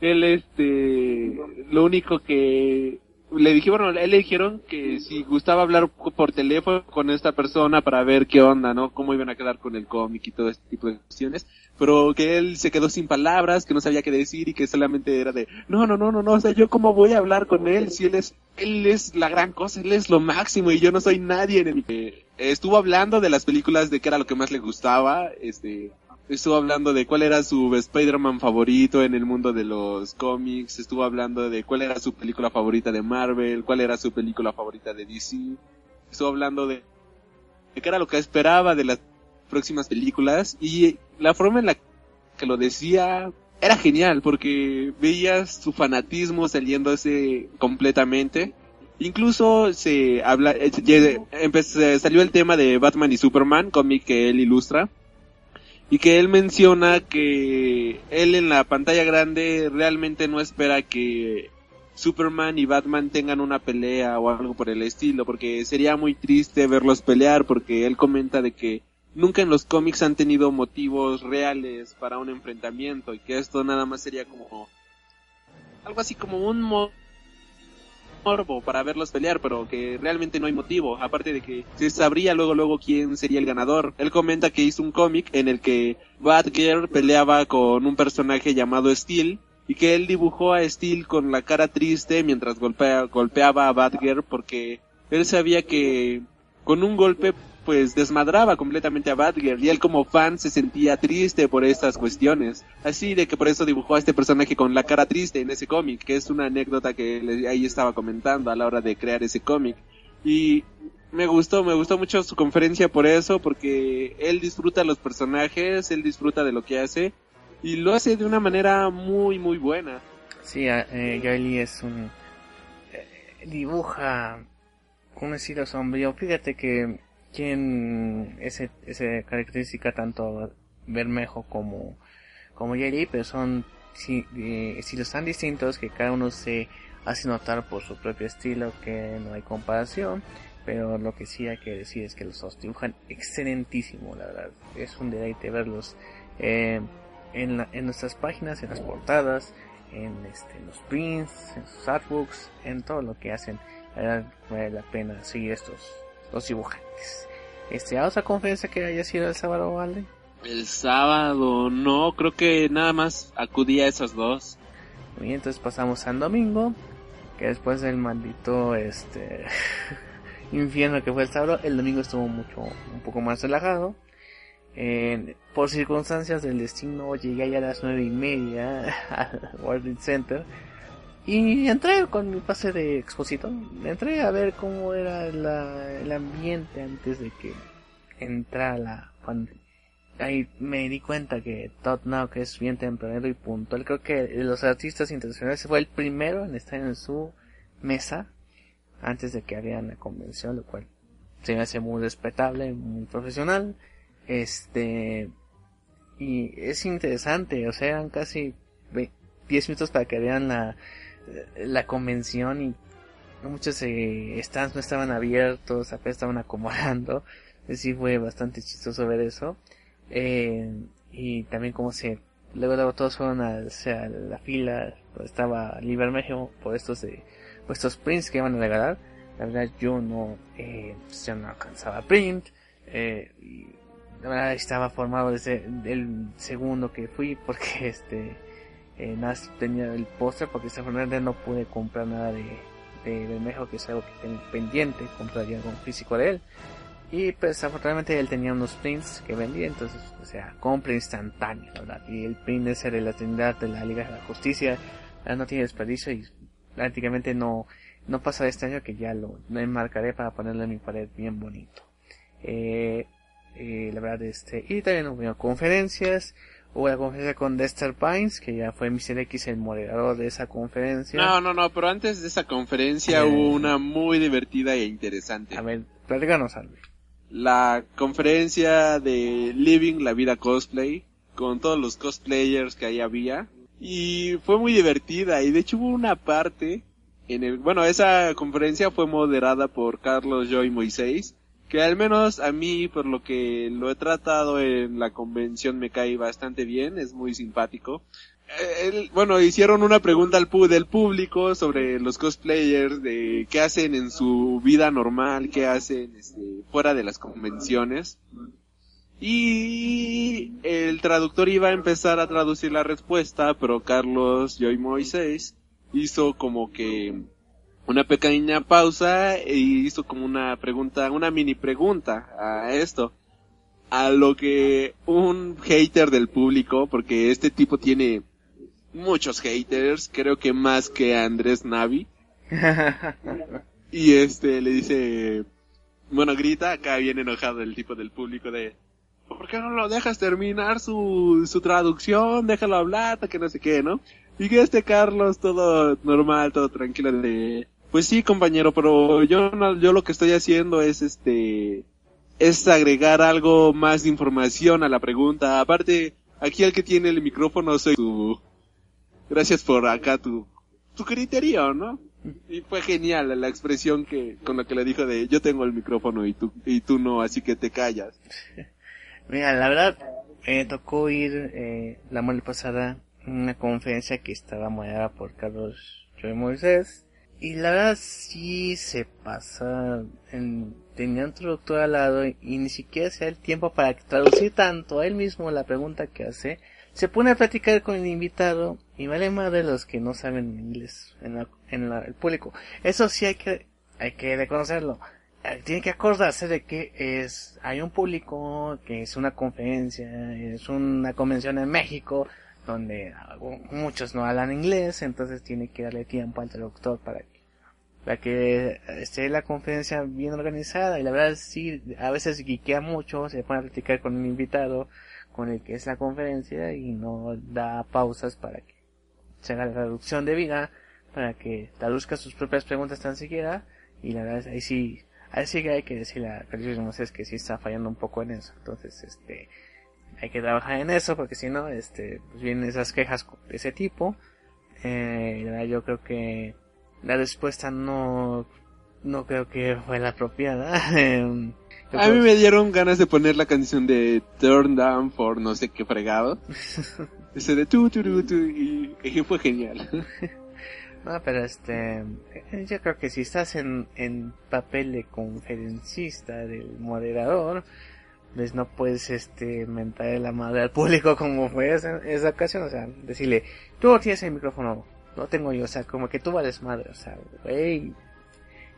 él este lo único que le dijeron bueno, él le dijeron que si gustaba hablar por teléfono con esta persona para ver qué onda, ¿no? Cómo iban a quedar con el cómic y todo este tipo de cuestiones, pero que él se quedó sin palabras, que no sabía qué decir y que solamente era de, no, no, no, no, no, o sea, yo cómo voy a hablar con él si él es, él es la gran cosa, él es lo máximo y yo no soy nadie en el estuvo hablando de las películas de qué era lo que más le gustaba, este, estuvo hablando de cuál era su Spider-Man favorito en el mundo de los cómics, estuvo hablando de cuál era su película favorita de Marvel, cuál era su película favorita de DC, estuvo hablando de, qué era lo que esperaba de las próximas películas y la forma en la que lo decía era genial porque veías su fanatismo saliéndose completamente. Incluso se habla, eh, salió el tema de Batman y Superman, cómic que él ilustra y que él menciona que él en la pantalla grande realmente no espera que Superman y Batman tengan una pelea o algo por el estilo, porque sería muy triste verlos pelear, porque él comenta de que nunca en los cómics han tenido motivos reales para un enfrentamiento y que esto nada más sería como algo así como un morbo para verlos pelear, pero que realmente no hay motivo, aparte de que se sabría luego luego quién sería el ganador. Él comenta que hizo un cómic en el que Batgirl peleaba con un personaje llamado Steel y que él dibujó a Steel con la cara triste mientras golpea, golpeaba a Batgirl porque él sabía que con un golpe pues desmadraba completamente a Batgirl y él como fan se sentía triste por estas cuestiones. Así de que por eso dibujó a este personaje con la cara triste en ese cómic, que es una anécdota que ahí estaba comentando a la hora de crear ese cómic. Y me gustó, me gustó mucho su conferencia por eso, porque él disfruta los personajes, él disfruta de lo que hace y lo hace de una manera muy, muy buena. Sí, eh, es un... Eh, dibuja un estilo sombrío. Fíjate que quien ese, esa característica tanto Bermejo como, como Jerry, pero son eh, estilos tan distintos que cada uno se hace notar por su propio estilo que no hay comparación. Pero lo que sí hay que decir es que los dos dibujan excelentísimo, la verdad. Es un deleite verlos eh, en, en nuestras páginas, en las portadas, en, este, los prints, en sus artbooks, en todo lo que hacen. La verdad vale la pena seguir estos los dibujantes. Este, ¿a otra conferencia que haya sido el sábado, ¿vale? El sábado, no, creo que nada más acudí a esas dos. Bien, entonces pasamos al domingo, que después del maldito, este, infierno que fue el sábado, el domingo estuvo mucho, un poco más relajado. por circunstancias del destino llegué ya a las nueve y media al World Center y entré con mi pase de expositor. Entré a ver cómo era el ambiente antes de que entrara la ahí me di cuenta que Todd Now que es bien tempranero y puntual creo que los artistas internacionales fue el primero en estar en su mesa antes de que harían la convención lo cual se me hace muy respetable muy profesional este y es interesante o sea eran casi 10 minutos para que vean la la convención y muchos eh, stands no estaban abiertos, apenas estaban acomodando. Sí fue bastante chistoso ver eso. Eh, y también como se, luego, luego todos fueron a, la fila, pues estaba Libermejo por estos, eh, por estos prints que iban a regalar. La verdad yo no, eh, pues, no alcanzaba print. Eh, la verdad estaba formado desde el segundo que fui porque este, eh, tenía el póster porque desafortunadamente no pude comprar nada de, de Bermejo que es algo que tengo pendiente compraría algo físico de él. Y pues desafortunadamente él tenía unos prints que vendía entonces o sea compra instantánea verdad. Y el print ese de la Trinidad de la Liga de la Justicia. No tiene desperdicio y prácticamente no no pasa este año que ya lo, enmarcaré para ponerlo en mi pared bien bonito. Eh, eh, la verdad este y también hubo conferencias Hubo la conferencia con Dexter Pines, que ya fue Mr. X el moderador de esa conferencia. No, no, no, pero antes de esa conferencia hubo una muy divertida e interesante. A ver, platícanos. La conferencia de Living la Vida Cosplay, con todos los cosplayers que ahí había. Y fue muy divertida, y de hecho hubo una parte en el, bueno, esa conferencia fue moderada por Carlos Joy Moisés, que al menos a mí, por lo que lo he tratado en la convención, me cae bastante bien, es muy simpático. Eh, bueno, hicieron una pregunta al del público sobre los cosplayers, de qué hacen en su vida normal, qué hacen este, fuera de las convenciones. Y el traductor iba a empezar a traducir la respuesta, pero Carlos Joy Moisés hizo como que una pequeña pausa y hizo como una pregunta, una mini pregunta a esto. A lo que un hater del público, porque este tipo tiene muchos haters, creo que más que Andrés Navi. y este le dice, bueno, grita, acá viene enojado el tipo del público de, ¿por qué no lo dejas terminar su, su traducción? Déjalo hablar, que no sé qué, ¿no? Y que este Carlos todo normal, todo tranquilo de, pues sí, compañero, pero yo yo lo que estoy haciendo es este es agregar algo más de información a la pregunta. Aparte, aquí el que tiene el micrófono soy tú. Gracias por acá tu tu criterio, ¿no? Y fue genial la expresión que con la que le dijo de yo tengo el micrófono y tú y tú no, así que te callas. Mira, la verdad, me tocó ir eh, la semana pasada una conferencia que estaba moderada por Carlos Joy Moisés. Y la verdad sí se pasa, en, tenía un traductor al lado y ni siquiera se da el tiempo para traducir tanto a él mismo la pregunta que hace. Se pone a platicar con el invitado y vale más de los que no saben inglés en, la, en el público. Eso sí hay que, hay que reconocerlo. Eh, tiene que acordarse de que es, hay un público, que es una conferencia, es una convención en México, donde muchos no hablan inglés, entonces tiene que darle tiempo al traductor para que, para que esté la conferencia bien organizada. Y la verdad sí, a veces guiquea mucho, se pone a platicar con un invitado con el que es la conferencia y no da pausas para que se haga la traducción de vida, para que traduzca sus propias preguntas tan siquiera. Y la verdad ahí sí, ahí sí que hay que decirle a sé, es que sí está fallando un poco en eso, entonces este, hay que trabajar en eso porque si no, este, pues vienen esas quejas de ese tipo. Eh, yo creo que la respuesta no, no creo que fue la apropiada. a mí me dieron ganas de poner la canción de Turn Down for no sé qué fregado. Ese de tu, tu, tu, tu, y, y fue genial. no, pero este, yo creo que si estás en, en papel de conferencista del moderador, pues no puedes este mentar la madre al público como fue esa, esa ocasión, o sea, decirle, tú tienes el micrófono, no tengo yo, o sea, como que tú vales madre, o sea, güey,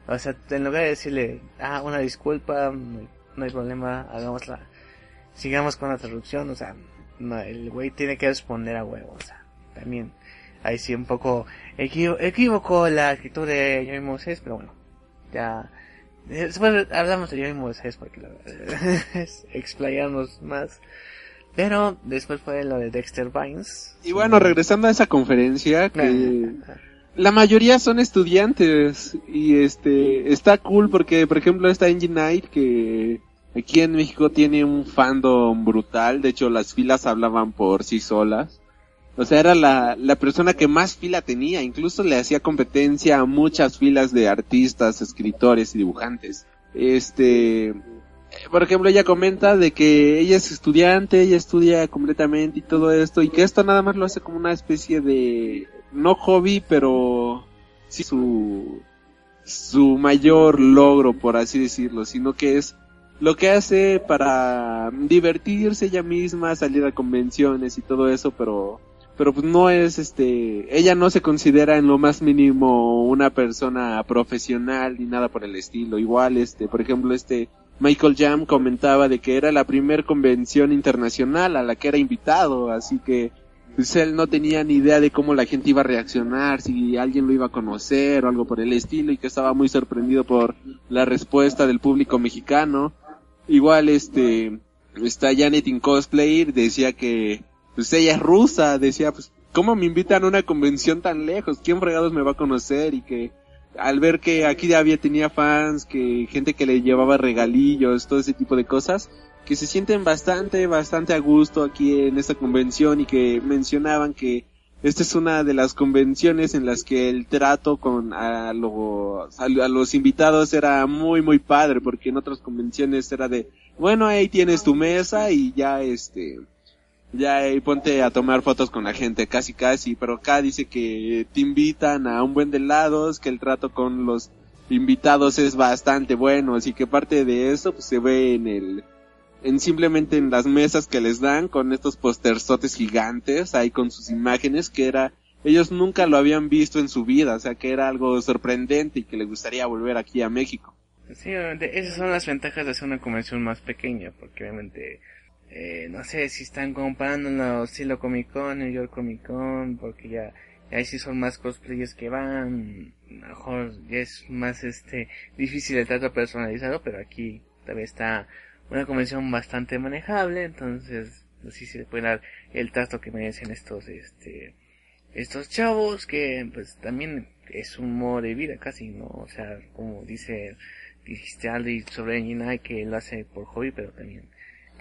o sea, en lugar de decirle, ah, una disculpa, no, hay problema, hagámosla, sigamos con la traducción, o sea, no, el güey tiene que responder a huevo, o sea, también, ahí sí un poco equivoco la actitud de Jaime Moses, pero bueno, ya, Después hablamos de Joey Moisés porque la verdad es explayarnos más. Pero después fue lo de Dexter Vines. Y bueno, regresando a esa conferencia, que la mayoría son estudiantes y este está cool porque, por ejemplo, está Engine Night que aquí en México tiene un fandom brutal. De hecho, las filas hablaban por sí solas. O sea, era la, la persona que más fila tenía, incluso le hacía competencia a muchas filas de artistas, escritores y dibujantes. Este, por ejemplo, ella comenta de que ella es estudiante, ella estudia completamente y todo esto, y que esto nada más lo hace como una especie de, no hobby, pero sí su, su mayor logro, por así decirlo, sino que es lo que hace para divertirse ella misma, salir a convenciones y todo eso, pero pero pues no es este, ella no se considera en lo más mínimo una persona profesional ni nada por el estilo. Igual este, por ejemplo este Michael Jam comentaba de que era la primer convención internacional a la que era invitado, así que pues él no tenía ni idea de cómo la gente iba a reaccionar, si alguien lo iba a conocer o algo por el estilo y que estaba muy sorprendido por la respuesta del público mexicano. Igual este, está Janet in Cosplay, decía que pues ella es rusa, decía, pues, ¿cómo me invitan a una convención tan lejos? ¿Quién fregados me va a conocer? Y que al ver que aquí había tenía fans, que gente que le llevaba regalillos, todo ese tipo de cosas, que se sienten bastante, bastante a gusto aquí en esta convención y que mencionaban que esta es una de las convenciones en las que el trato con a los, a los invitados era muy, muy padre, porque en otras convenciones era de, bueno, ahí tienes tu mesa y ya este, ya y ponte a tomar fotos con la gente, casi casi, pero acá dice que te invitan a un buen de lados, que el trato con los invitados es bastante bueno, así que parte de eso pues se ve en el en simplemente en las mesas que les dan con estos posterzotes gigantes ahí con sus imágenes que era ellos nunca lo habían visto en su vida, o sea que era algo sorprendente y que les gustaría volver aquí a México. Sí, obviamente, esas son las ventajas de hacer una convención más pequeña, porque obviamente eh, no sé si están comparando estilo Comic Con, New York Comic Con, porque ya, ahí sí son más cosplayers que van, mejor ya es más este difícil el trato personalizado, pero aquí todavía está una convención bastante manejable, entonces así se puede dar el trato que merecen estos este estos chavos que pues también es un modo de vida casi, ¿no? O sea, como dice dijiste Aldi sobre Engine que lo hace por hobby, pero también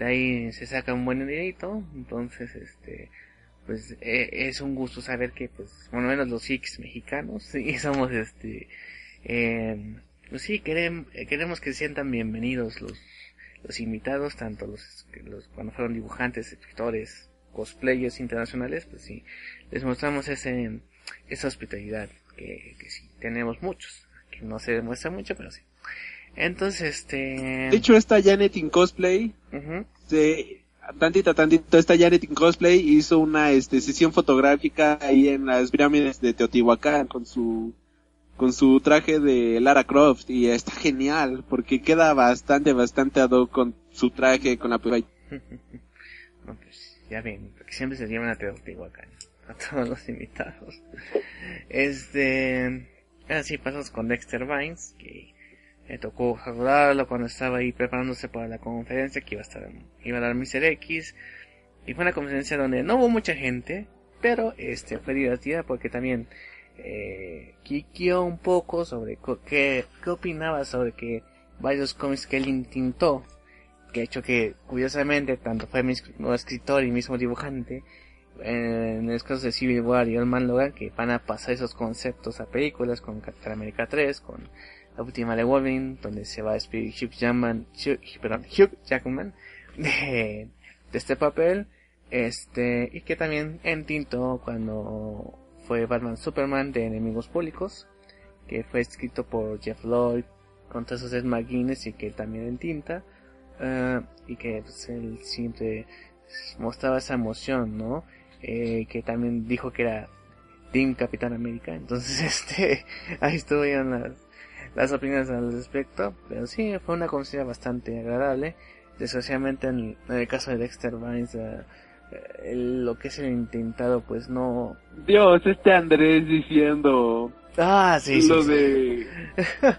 de ahí se saca un buen dinerito, entonces este pues e, es un gusto saber que pues bueno menos los Six mexicanos sí somos este eh, pues sí queremos, queremos que sientan bienvenidos los los invitados, tanto los, los cuando fueron dibujantes, escritores, cosplayers internacionales, pues sí, les mostramos ese, esa hospitalidad que, que sí, tenemos muchos, que no se demuestra mucho, pero sí. Entonces, este... De hecho, esta Janet in cosplay, se, tantita, tantita, esta Janet in cosplay hizo una este, sesión fotográfica ahí en las pirámides de Teotihuacán con su con su traje de Lara Croft y está genial porque queda bastante, bastante ad hoc con su traje, con la No, pues, ya ven, porque siempre se llevan a Teotihuacán, a todos los invitados. Este, así pasamos con Dexter Vines, que me tocó saludarlo cuando estaba ahí preparándose para la conferencia que iba a estar, iba a dar Mr. X. Y fue una conferencia donde no hubo mucha gente, pero este fue divertida porque también eh, quiqueó un poco sobre qué, qué opinaba sobre que varios cómics que él intentó, que hecho que curiosamente tanto fue mismo escritor y mismo dibujante, en el caso de Civil War y Old Man Logan, que van a pasar esos conceptos a películas con Capitán América 3, con la última de Wolverine, donde se va a despedir Hugh Jackman, Hugh, perdón, Hugh Jackman de, este papel, este, y que también entintó cuando fue Batman Superman de Enemigos Públicos, que fue escrito por Jeff Lloyd, con de Ed McGuinness y que también en tinta, eh, y que pues, él siempre mostraba esa emoción, ¿no? Eh, que también dijo que era Team Capitán América, entonces este, ahí estuvieron las, las opiniones al respecto, pero sí, fue una conferencia bastante agradable, desgraciadamente en, en el caso de Dexter Vines, eh, el- lo que es el intentado pues no... Dios, este Andrés diciendo Ah, sí, sí, lo sí. de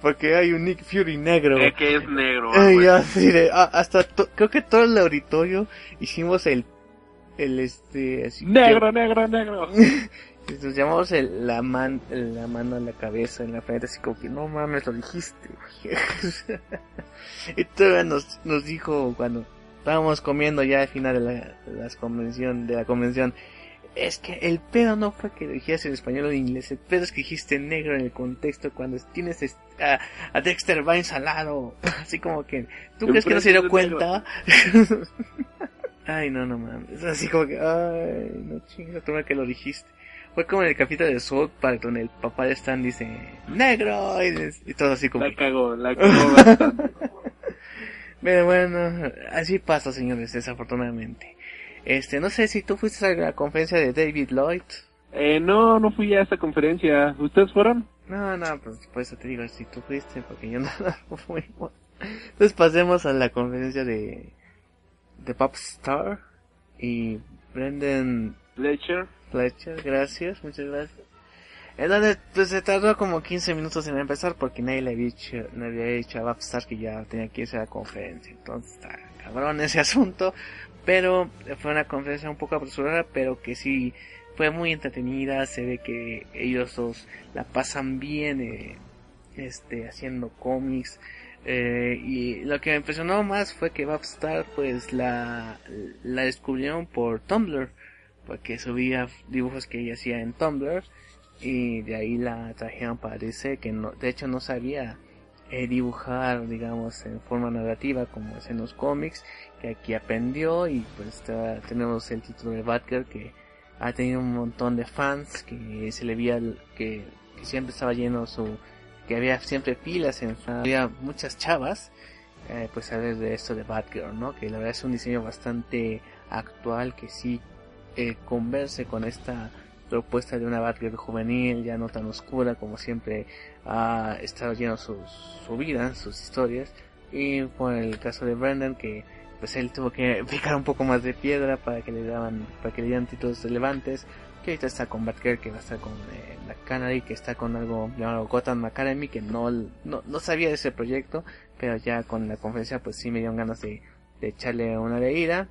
Porque hay un Nick Fury negro. eh, que es negro. Así de, ah, hasta to- creo que todo el auditorio hicimos el, el este, así que- Negro, negro, negro. nos llamamos el, la man, la mano en la cabeza, en la frente, así como que no mames, lo dijiste. güey". y todavía nos, nos dijo cuando estábamos comiendo ya al final de la, las convención, de la convención, es que el pedo no fue que lo dijeras en español o en inglés, el pedo es que dijiste negro en el contexto cuando tienes a, a Dexter Vines al lado, así como que, ¿tú crees que no se dio cuenta? ay, no, no mames, así como que, ay, no chingas, tú que lo dijiste. Fue como en el capítulo de South Park donde el papá de Stan dice, negro, y, y todo así como La cagó, la cagó bastante. pero bueno, así pasa, señores, desafortunadamente. Este, no sé si tú fuiste a la conferencia de David Lloyd. Eh, no, no fui a esta conferencia. ¿Ustedes fueron? No, no, pues por eso te digo si tú fuiste, porque yo no, no fui. Entonces pasemos a la conferencia de, de Popstar y Brendan Fletcher. Fletcher, gracias, muchas gracias. En donde pues, se tardó como 15 minutos en empezar porque nadie le había dicho, le había dicho a Popstar que ya tenía que irse a la conferencia. Entonces está cabrón ese asunto. Pero fue una conferencia un poco apresurada, pero que sí fue muy entretenida. Se ve que ellos dos la pasan bien eh, este, haciendo cómics. Eh, y lo que me impresionó más fue que Babstar pues la, la descubrieron por Tumblr porque subía dibujos que ella hacía en Tumblr y de ahí la trajeron para DC que no, de hecho no sabía eh, dibujar digamos en forma narrativa como es en los cómics que aquí aprendió y pues está- tenemos el título de Batgirl que ha tenido un montón de fans que se le veía que, siempre estaba lleno su que había siempre filas en había muchas chavas eh, pues a ver de esto de Batgirl no que la verdad es un diseño bastante actual que sí eh, converse con esta propuesta de una Batgirl juvenil, ya no tan oscura como siempre ha estado lleno su, su vida, sus historias. Y por el caso de Brendan, que pues él tuvo que picar un poco más de piedra para que le daban, para que le dieran títulos relevantes. Que ahorita está con Batgirl, que va a estar con eh, la Canary, que está con algo llamado Gotham Academy, que no, no, no sabía de ese proyecto, pero ya con la conferencia pues sí me dieron ganas de, de echarle una leída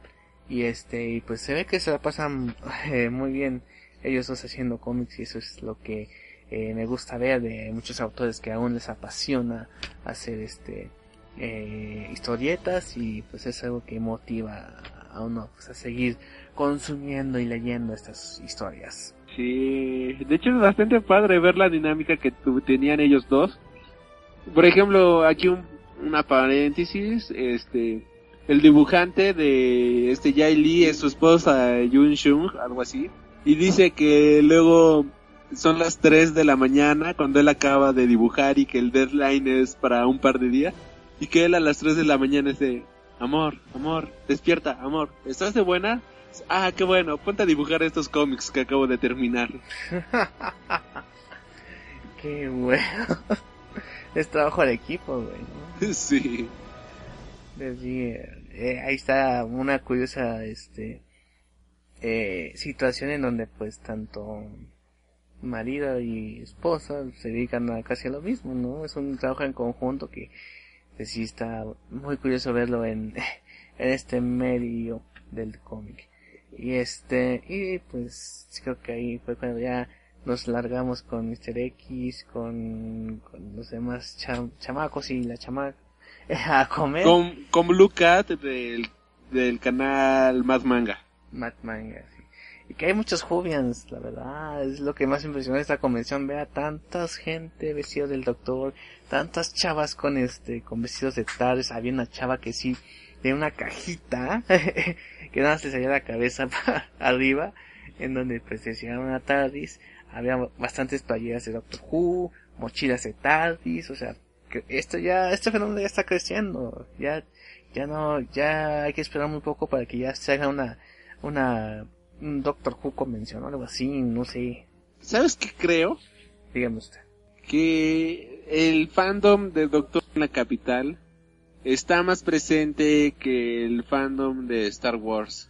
y este y pues se ve que se la pasan eh, muy bien ellos dos haciendo cómics y eso es lo que eh, me gusta ver de muchos autores que aún les apasiona hacer este eh, historietas y pues es algo que motiva a uno pues, a seguir consumiendo y leyendo estas historias Sí, de hecho es bastante padre ver la dinámica que tenían ellos dos. Por ejemplo, aquí un, una paréntesis, este, el dibujante de este Jai Lee es su esposa Yun Shung, algo así, y dice que luego son las 3 de la mañana cuando él acaba de dibujar y que el deadline es para un par de días, y que él a las 3 de la mañana es de, amor, amor, despierta, amor, ¿estás de buena? Ah, qué bueno, ponte a dibujar estos cómics que acabo de terminar. qué bueno. es trabajo de equipo, güey. Sí. Eh, ahí está una curiosa este eh, situación en donde pues tanto marido y esposa se dedican a casi a lo mismo, ¿no? Es un trabajo en conjunto que pues, sí está muy curioso verlo en, en este medio del cómic. Y este, y pues creo que ahí fue cuando ya nos largamos con Mr. X, con, los demás chamacos y la chamaca a comer. Con, con Blue Cat del, del canal Mad Manga. Mad Manga, sí. Y que hay muchos Jubians, la verdad, es lo que más impresionó esta convención, vea tantas gente vestido del doctor, tantas chavas con este, con vestidos de tales, había una chava que sí, de una cajita, que nada se salía la cabeza para arriba, en donde pues decía una TARDIS, había bastantes playeras de Doctor Who, mochilas de TARDIS, o sea, esto ya, este fenómeno ya está creciendo, ya, ya no, ya hay que esperar muy poco para que ya se haga una, una, un Doctor Who convención o algo así, no sé. ¿Sabes qué creo? Dígame usted. Que el fandom de Doctor en la capital está más presente que el fandom de Star Wars.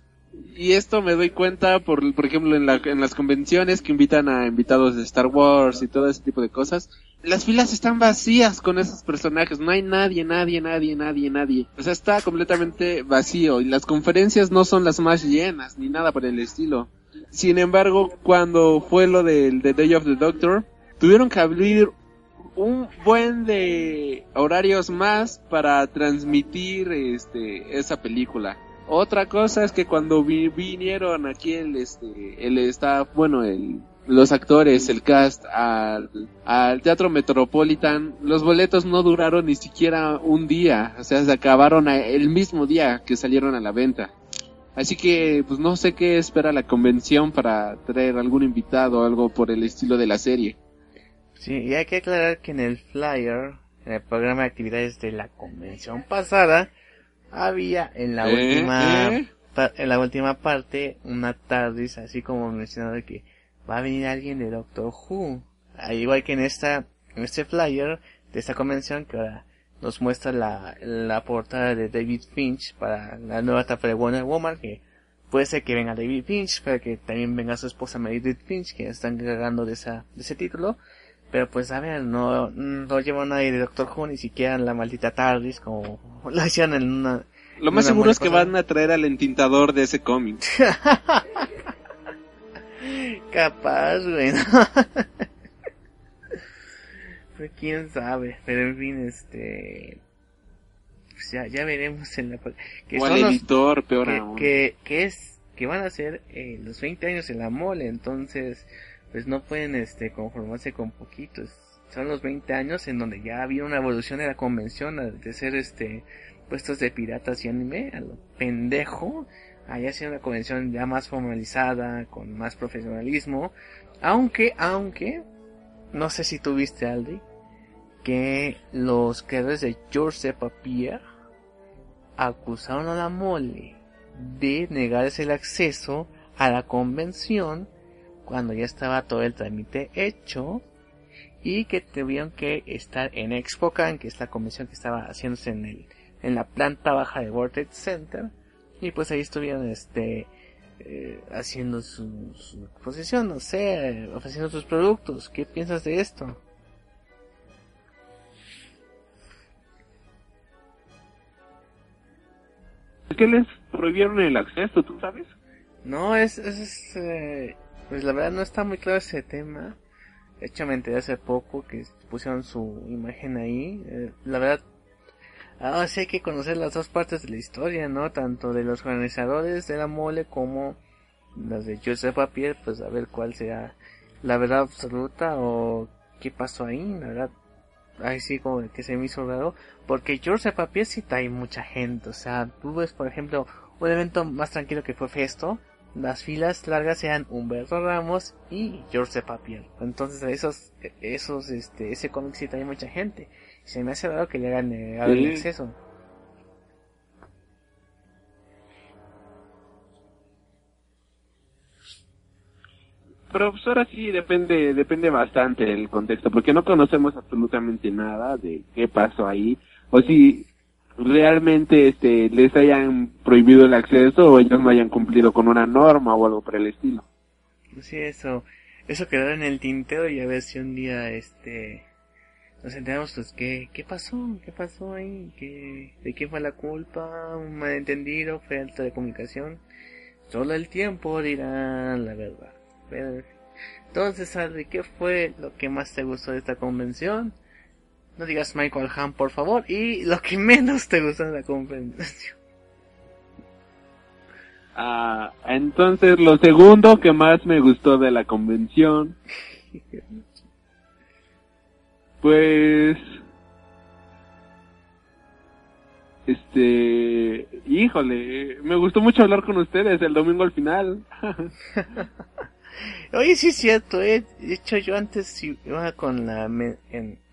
Y esto me doy cuenta por, por ejemplo, en, la, en las convenciones que invitan a invitados de Star Wars y todo ese tipo de cosas. Las filas están vacías con esos personajes. No hay nadie, nadie, nadie, nadie, nadie. O sea, está completamente vacío. Y las conferencias no son las más llenas, ni nada por el estilo. Sin embargo, cuando fue lo del The Day of the Doctor, tuvieron que abrir un buen de horarios más para transmitir este esa película. Otra cosa es que cuando vinieron aquí el este el staff, bueno, el los actores, el cast al, al Teatro Metropolitan, los boletos no duraron ni siquiera un día, o sea, se acabaron el mismo día que salieron a la venta. Así que, pues no sé qué espera la convención para traer algún invitado o algo por el estilo de la serie. Sí, y hay que aclarar que en el flyer, en el programa de actividades de la convención pasada, había en la ¿Eh? última, ¿Eh? en la última parte una TARDIS, así como mencionado que va a venir alguien de Doctor Who. Al igual que en esta, en este flyer de esta convención que ahora nos muestra la, la portada de David Finch para la nueva etapa de Wonder Woman, que puede ser que venga David Finch, pero que también venga su esposa Meredith Finch, que están cargando de esa, de ese título. Pero pues a ver, no, no lleva nadie de Doctor Who, ni siquiera la maldita TARDIS, como lo hacían en una... Lo más seguro es que van a traer al entintador de ese cómic. Capaz, güey. pues quién sabe, pero en fin, este... Pues ya, ya veremos en la... Que o editor, peor que, aún. Que, que, es, que van a ser eh, los 20 años en la mole, entonces pues no pueden este conformarse con poquitos. Son los 20 años en donde ya había una evolución de la convención de ser este puestos de piratas y anime a lo pendejo. Allá sido una convención ya más formalizada, con más profesionalismo. Aunque, aunque, no sé si tuviste Aldi, que los creadores de George Papier acusaron a la mole de negarse el acceso a la convención cuando ya estaba todo el trámite hecho y que tuvieron que estar en ExpoCan, que es la convención que estaba haciéndose en el en la planta baja de World Trade Center y pues ahí estuvieron este eh, haciendo su, su exposición, no sé, ofreciendo sus productos. ¿Qué piensas de esto? ¿Qué les prohibieron el acceso, tú sabes? No, es, es, eh, pues la verdad no está muy claro ese tema. De hecho me enteré hace poco que pusieron su imagen ahí. Eh, la verdad, ahora sí hay que conocer las dos partes de la historia, ¿no? Tanto de los organizadores de la mole como las de Joseph Papier, pues a ver cuál sea la verdad absoluta o qué pasó ahí, la verdad. ahí sí como que se me hizo raro, porque George Papier sí trae mucha gente, o sea, tú por ejemplo un evento más tranquilo que fue Festo, las filas largas eran Humberto Ramos y George Papier, entonces esos, esos, este, ese cómic sí trae mucha gente, se me hace raro que le hagan eh, el acceso. Pero pues ahora sí depende, depende bastante del contexto, porque no conocemos absolutamente nada de qué pasó ahí, o si realmente este les hayan prohibido el acceso o ellos no hayan cumplido con una norma o algo por el estilo. Sí, eso, eso quedó en el tintero y a ver si un día este nos enteramos pues qué, qué pasó, qué pasó ahí, ¿Qué, de quién fue la culpa, un malentendido, falta de comunicación. Solo el tiempo dirá la verdad. Entonces, ¿de qué fue lo que más te gustó de esta convención? No digas Michael Ham, por favor. Y lo que menos te gustó de la convención. Ah, entonces lo segundo que más me gustó de la convención, pues, este, híjole, me gustó mucho hablar con ustedes el domingo al final. Oye, sí es cierto, eh. De hecho, yo antes iba con la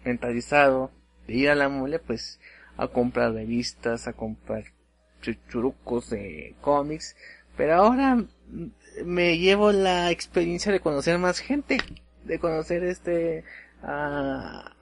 mentalizado de ir a la mole, pues, a comprar revistas, a comprar chuchurucos de cómics. Pero ahora me llevo la experiencia de conocer más gente, de conocer este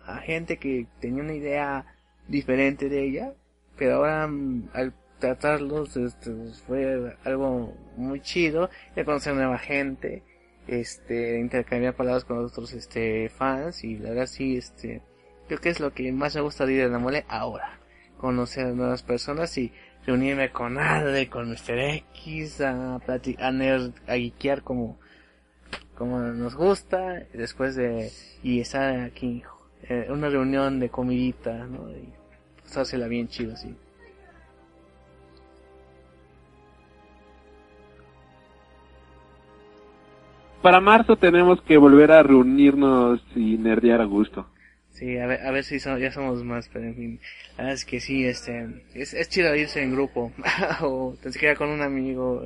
a gente que tenía una idea diferente de ella, pero ahora mm, al tratarlos este, fue algo muy chido, de conocer nueva gente este intercambiar palabras con otros este fans y la verdad sí este creo que es lo que más me gusta de a la mole ahora conocer a nuevas personas y reunirme con Adre, con Mr. X a platicar, a, guiquear como como nos gusta después de y estar aquí eh, una reunión de comidita no y pasársela bien chido así para marzo tenemos que volver a reunirnos y nerdear a gusto. Sí, a ver, a ver si ya somos más, pero en fin, la verdad es que sí, este, es, es chido irse en grupo, o te siquiera con un amigo,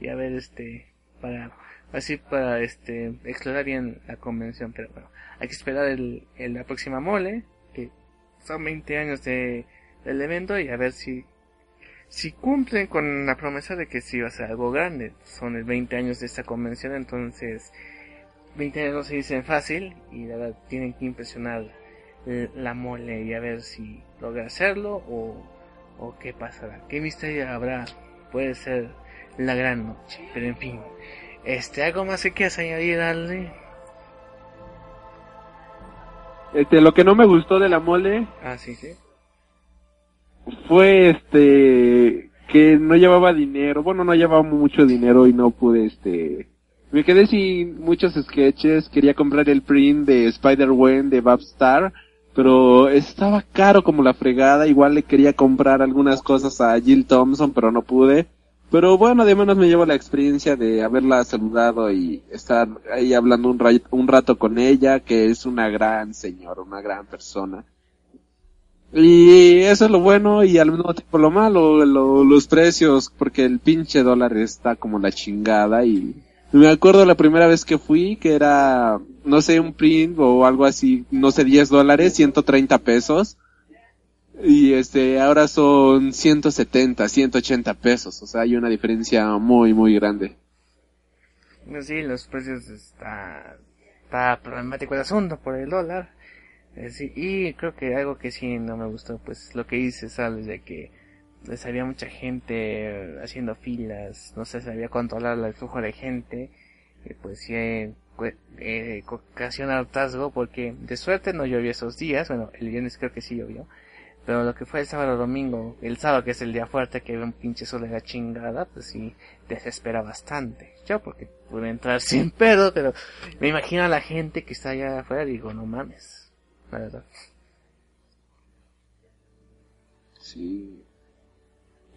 y a ver, este, para, así para, este, explorar bien la convención, pero bueno, hay que esperar el, la próxima mole, que son 20 años de, del evento, y a ver si si cumplen con la promesa de que sí va a ser algo grande, son el 20 años de esta convención, entonces 20 años no se dicen fácil y la verdad tienen que impresionar la mole y a ver si logra hacerlo o, o qué pasará, qué misterio habrá, puede ser la gran noche, pero en fin, este, algo más que quieras añadir, darle. Este, lo que no me gustó de la mole. Ah, sí, sí fue este que no llevaba dinero, bueno, no llevaba mucho dinero y no pude este me quedé sin muchos sketches, quería comprar el print de Spider-Gwen de Babstar, pero estaba caro como la fregada, igual le quería comprar algunas cosas a Jill Thompson, pero no pude. Pero bueno, de menos me llevo la experiencia de haberla saludado y estar ahí hablando un, un rato con ella, que es una gran señora, una gran persona. Y eso es lo bueno y al mismo tiempo lo malo, los precios, porque el pinche dólar está como la chingada y me acuerdo la primera vez que fui que era, no sé, un print o algo así, no sé, 10 dólares, 130 pesos. Y este, ahora son 170, 180 pesos, o sea, hay una diferencia muy, muy grande. Sí, los precios está, está problemático el asunto por el dólar. Eh, y creo que algo que sí no me gustó, pues lo que dice ¿sabes? De que les había mucha gente haciendo filas, no sé, se había controlado el flujo de gente, y pues sí, eh, eh, ocasiona hartazgo porque de suerte no llovió esos días, bueno, el viernes creo que sí llovió, pero lo que fue el sábado domingo, el sábado que es el día fuerte, que un pinche sol de la chingada, pues sí, desespera bastante. Yo porque pude entrar sin pedo, pero me imagino a la gente que está allá afuera y digo, no mames la verdad. Sí.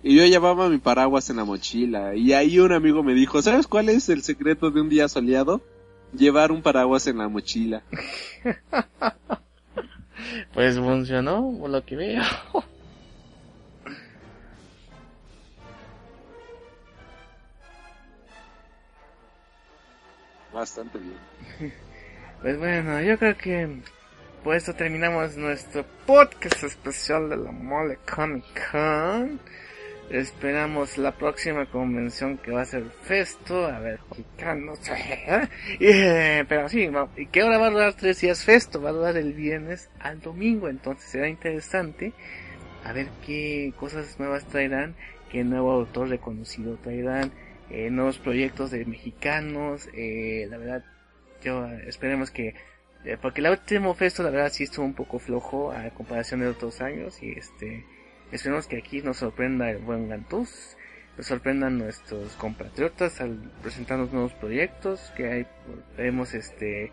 Y yo llevaba mi paraguas en la mochila. Y ahí un amigo me dijo, ¿sabes cuál es el secreto de un día soleado? Llevar un paraguas en la mochila. pues funcionó, por lo que veo. Bastante bien. Pues bueno, yo creo que por esto terminamos nuestro podcast especial de la Mole Comic Con. Esperamos la próxima convención que va a ser Festo. A ver, no. Eh, pero sí, ¿y qué hora va a durar tres días Festo? Va a durar el viernes al domingo. Entonces será interesante a ver qué cosas nuevas traerán, qué nuevo autor reconocido traerán, eh, nuevos proyectos de mexicanos. Eh, la verdad, yo esperemos que eh, porque el último festo la verdad sí estuvo un poco flojo a comparación de otros años y este esperemos que aquí nos sorprenda el buen Gantús, nos sorprendan nuestros compatriotas al presentarnos nuevos proyectos que hay vemos este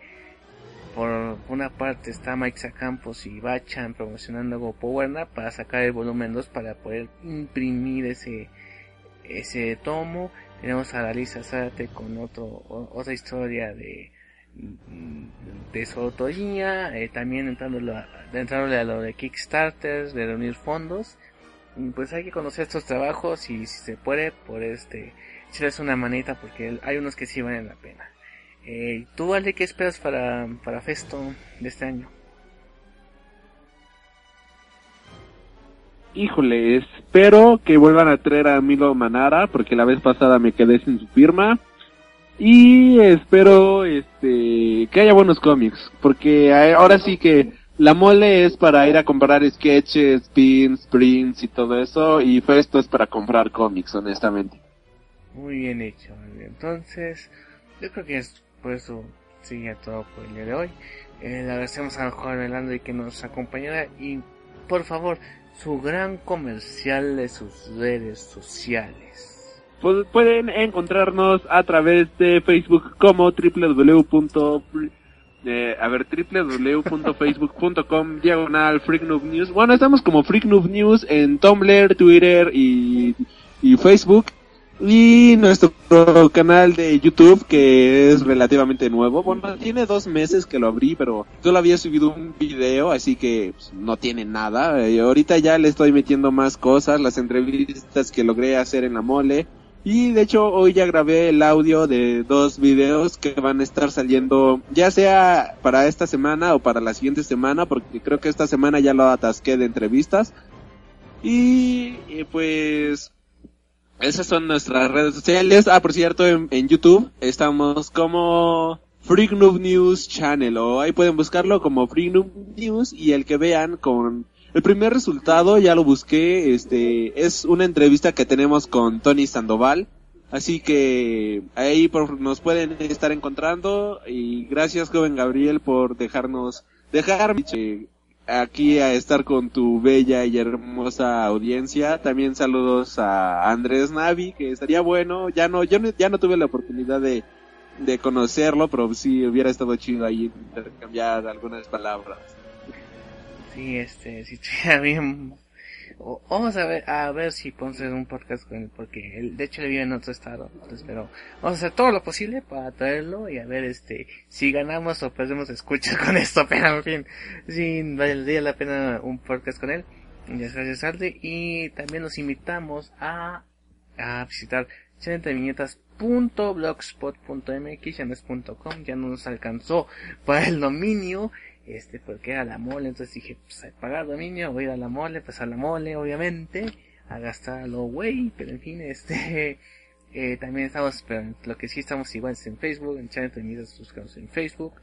por una parte está Mike Sacampos y Bachan promocionando Go Power para sacar el volumen 2 para poder imprimir ese ese tomo tenemos a Dalisa Zárate con otro otra historia de de su autoría, eh, también entrándole a lo de Kickstarter, de reunir fondos. Pues hay que conocer estos trabajos y si se puede, por este, echarles una manita porque hay unos que sí valen la pena. Eh, ¿Tú, vale qué esperas para, para Festo de este año? Híjole, espero que vuelvan a traer a Milo Manara porque la vez pasada me quedé sin su firma. Y espero este que haya buenos cómics, porque ahora sí que la mole es para ir a comprar sketches, pins, prints y todo eso, y esto es para comprar cómics, honestamente. Muy bien hecho, entonces yo creo que es por eso sigue todo por el día de hoy. Eh, le agradecemos a Juan y que nos acompañara y por favor su gran comercial de sus redes sociales. Pues, pueden encontrarnos a través de Facebook como www. Eh, a ver, www.facebook.com diagonal Freaknoob News. Bueno, estamos como Freaknoob News en Tumblr, Twitter y, y Facebook. Y nuestro canal de YouTube, que es relativamente nuevo. Bueno, tiene dos meses que lo abrí, pero solo había subido un video, así que pues, no tiene nada. Y ahorita ya le estoy metiendo más cosas, las entrevistas que logré hacer en la mole. Y de hecho hoy ya grabé el audio de dos videos que van a estar saliendo ya sea para esta semana o para la siguiente semana porque creo que esta semana ya lo atasqué de entrevistas. Y, pues esas son nuestras redes sociales. Ah, por cierto, en, YouTube estamos como Freak News Channel o ahí pueden buscarlo como Freak News y el que vean con el primer resultado ya lo busqué, este, es una entrevista que tenemos con Tony Sandoval. Así que ahí nos pueden estar encontrando y gracias joven Gabriel por dejarnos, dejarme aquí a estar con tu bella y hermosa audiencia. También saludos a Andrés Navi, que estaría bueno. Ya no, yo ya no tuve la oportunidad de, de conocerlo, pero sí hubiera estado chido ahí intercambiar algunas palabras. Sí, este, si estuviera bien. vamos a ver, a ver si podemos hacer un podcast con él, porque él, de hecho, le vive en otro estado. Entonces, pero vamos a hacer todo lo posible para traerlo y a ver, este, si ganamos o perdemos escuchas con esto, pero en fin, sí, valdría la pena un podcast con él. Muchas gracias, Arde. Y también los invitamos a, a visitar chanetaviñetas.blogspot.mx, ya no es .com, ya no nos alcanzó para el dominio este, porque era la mole, entonces dije, pues a pagar dominio, voy a ir a la mole, pues a la mole, obviamente, a gastarlo, güey, pero en fin, este, eh, también estamos, pero lo que sí estamos igual es en Facebook, en Channel Viñetas, buscamos en Facebook,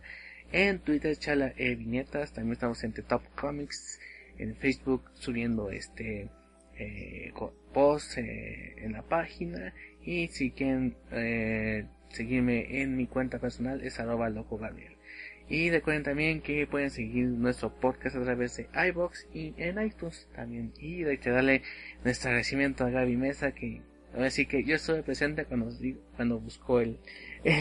en Twitter, Chala e Viñetas, también estamos en The Top Comics, en Facebook subiendo este, eh, post eh, en la página, y si quieren, eh, seguirme en mi cuenta personal es arroba loco Gabriel. Y recuerden también que pueden seguir nuestro podcast a través de iBox y en iTunes también. Y darle nuestro agradecimiento a Gaby Mesa que ahora sí que yo estuve presente cuando, cuando buscó el,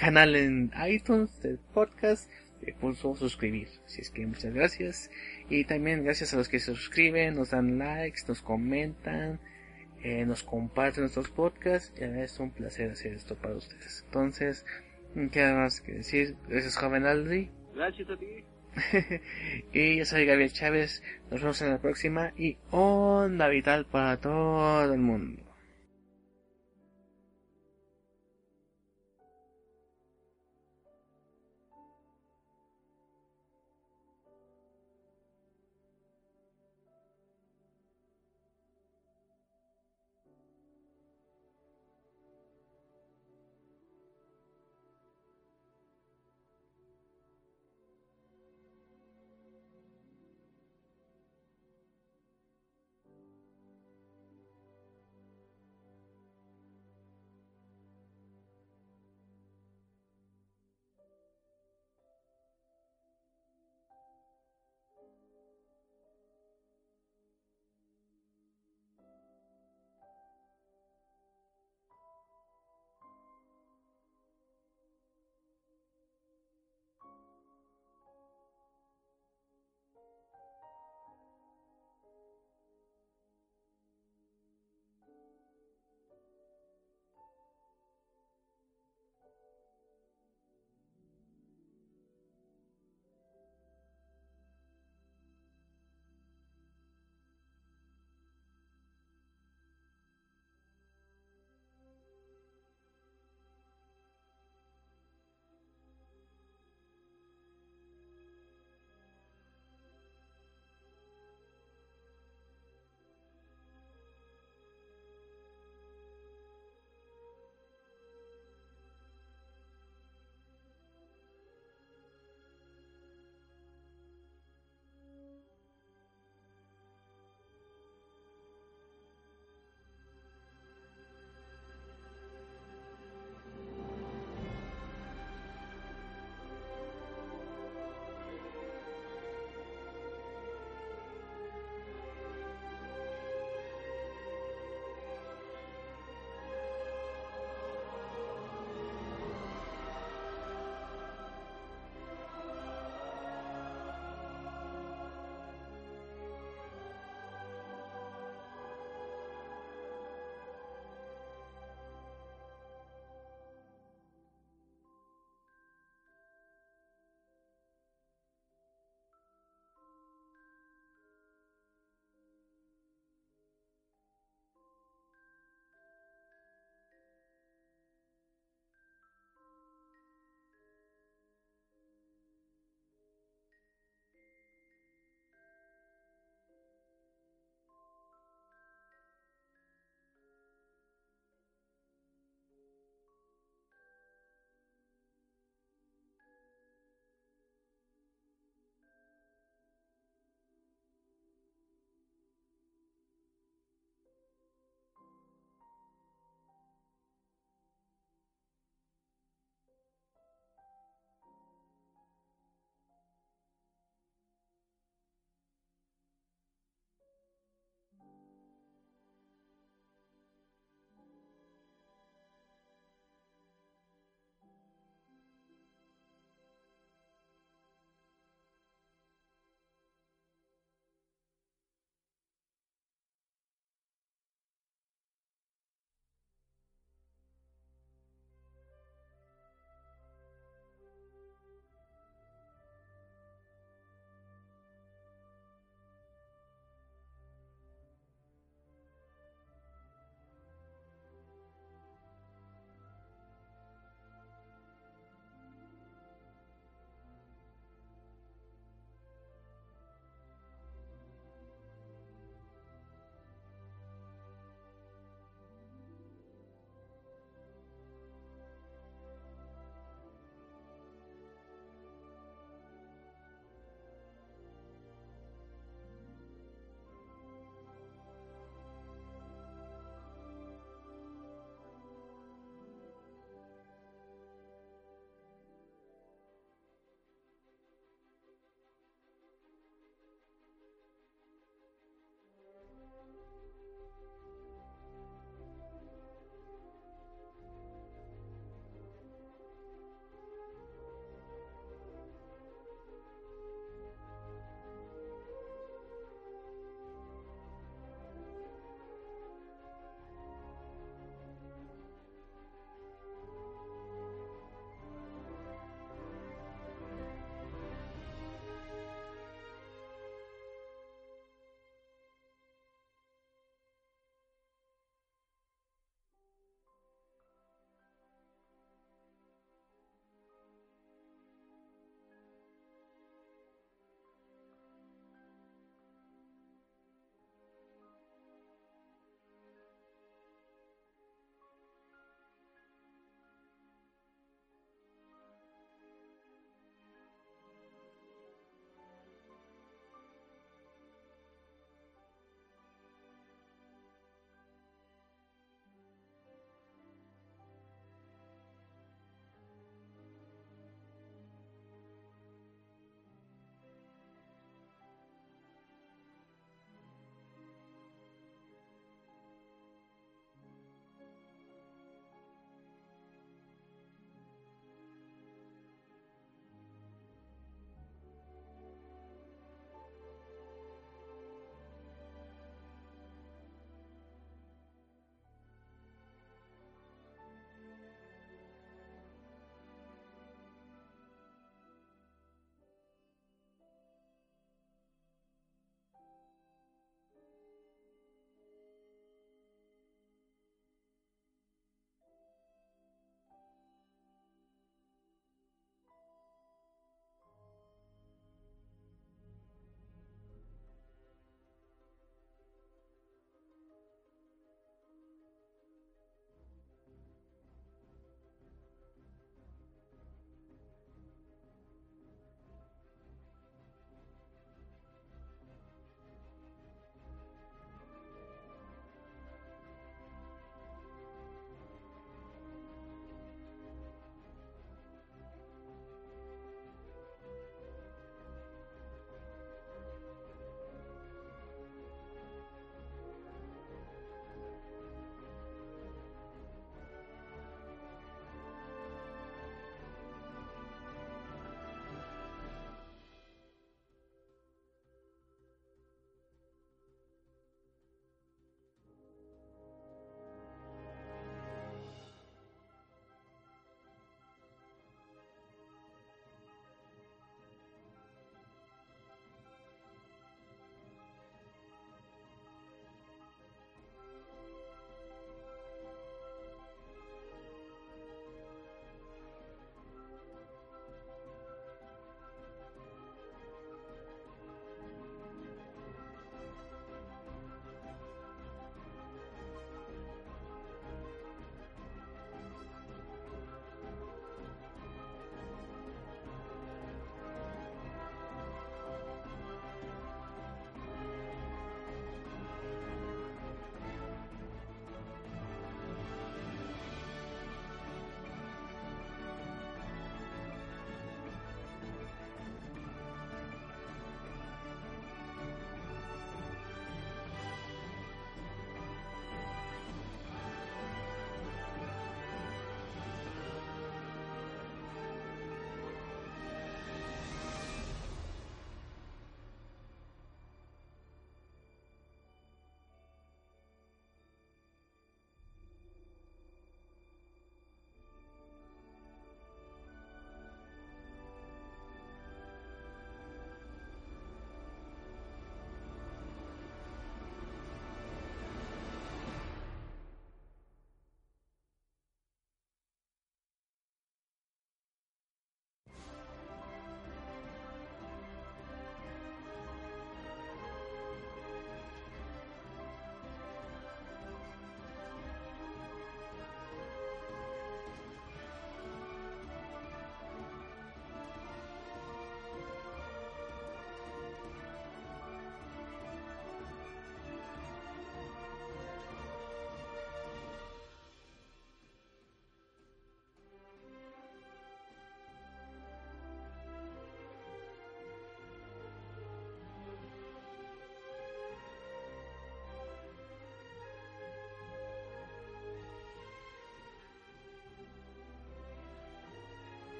canal en iTunes del podcast le puso suscribir. Así es que muchas gracias. Y también gracias a los que se suscriben, nos dan likes, nos comentan, eh, nos comparten nuestros podcasts. Y es un placer hacer esto para ustedes. Entonces, ¿qué más que decir? Gracias, joven Aldri. Gracias a ti. y yo soy Gabriel Chávez. Nos vemos en la próxima y onda vital para todo el mundo.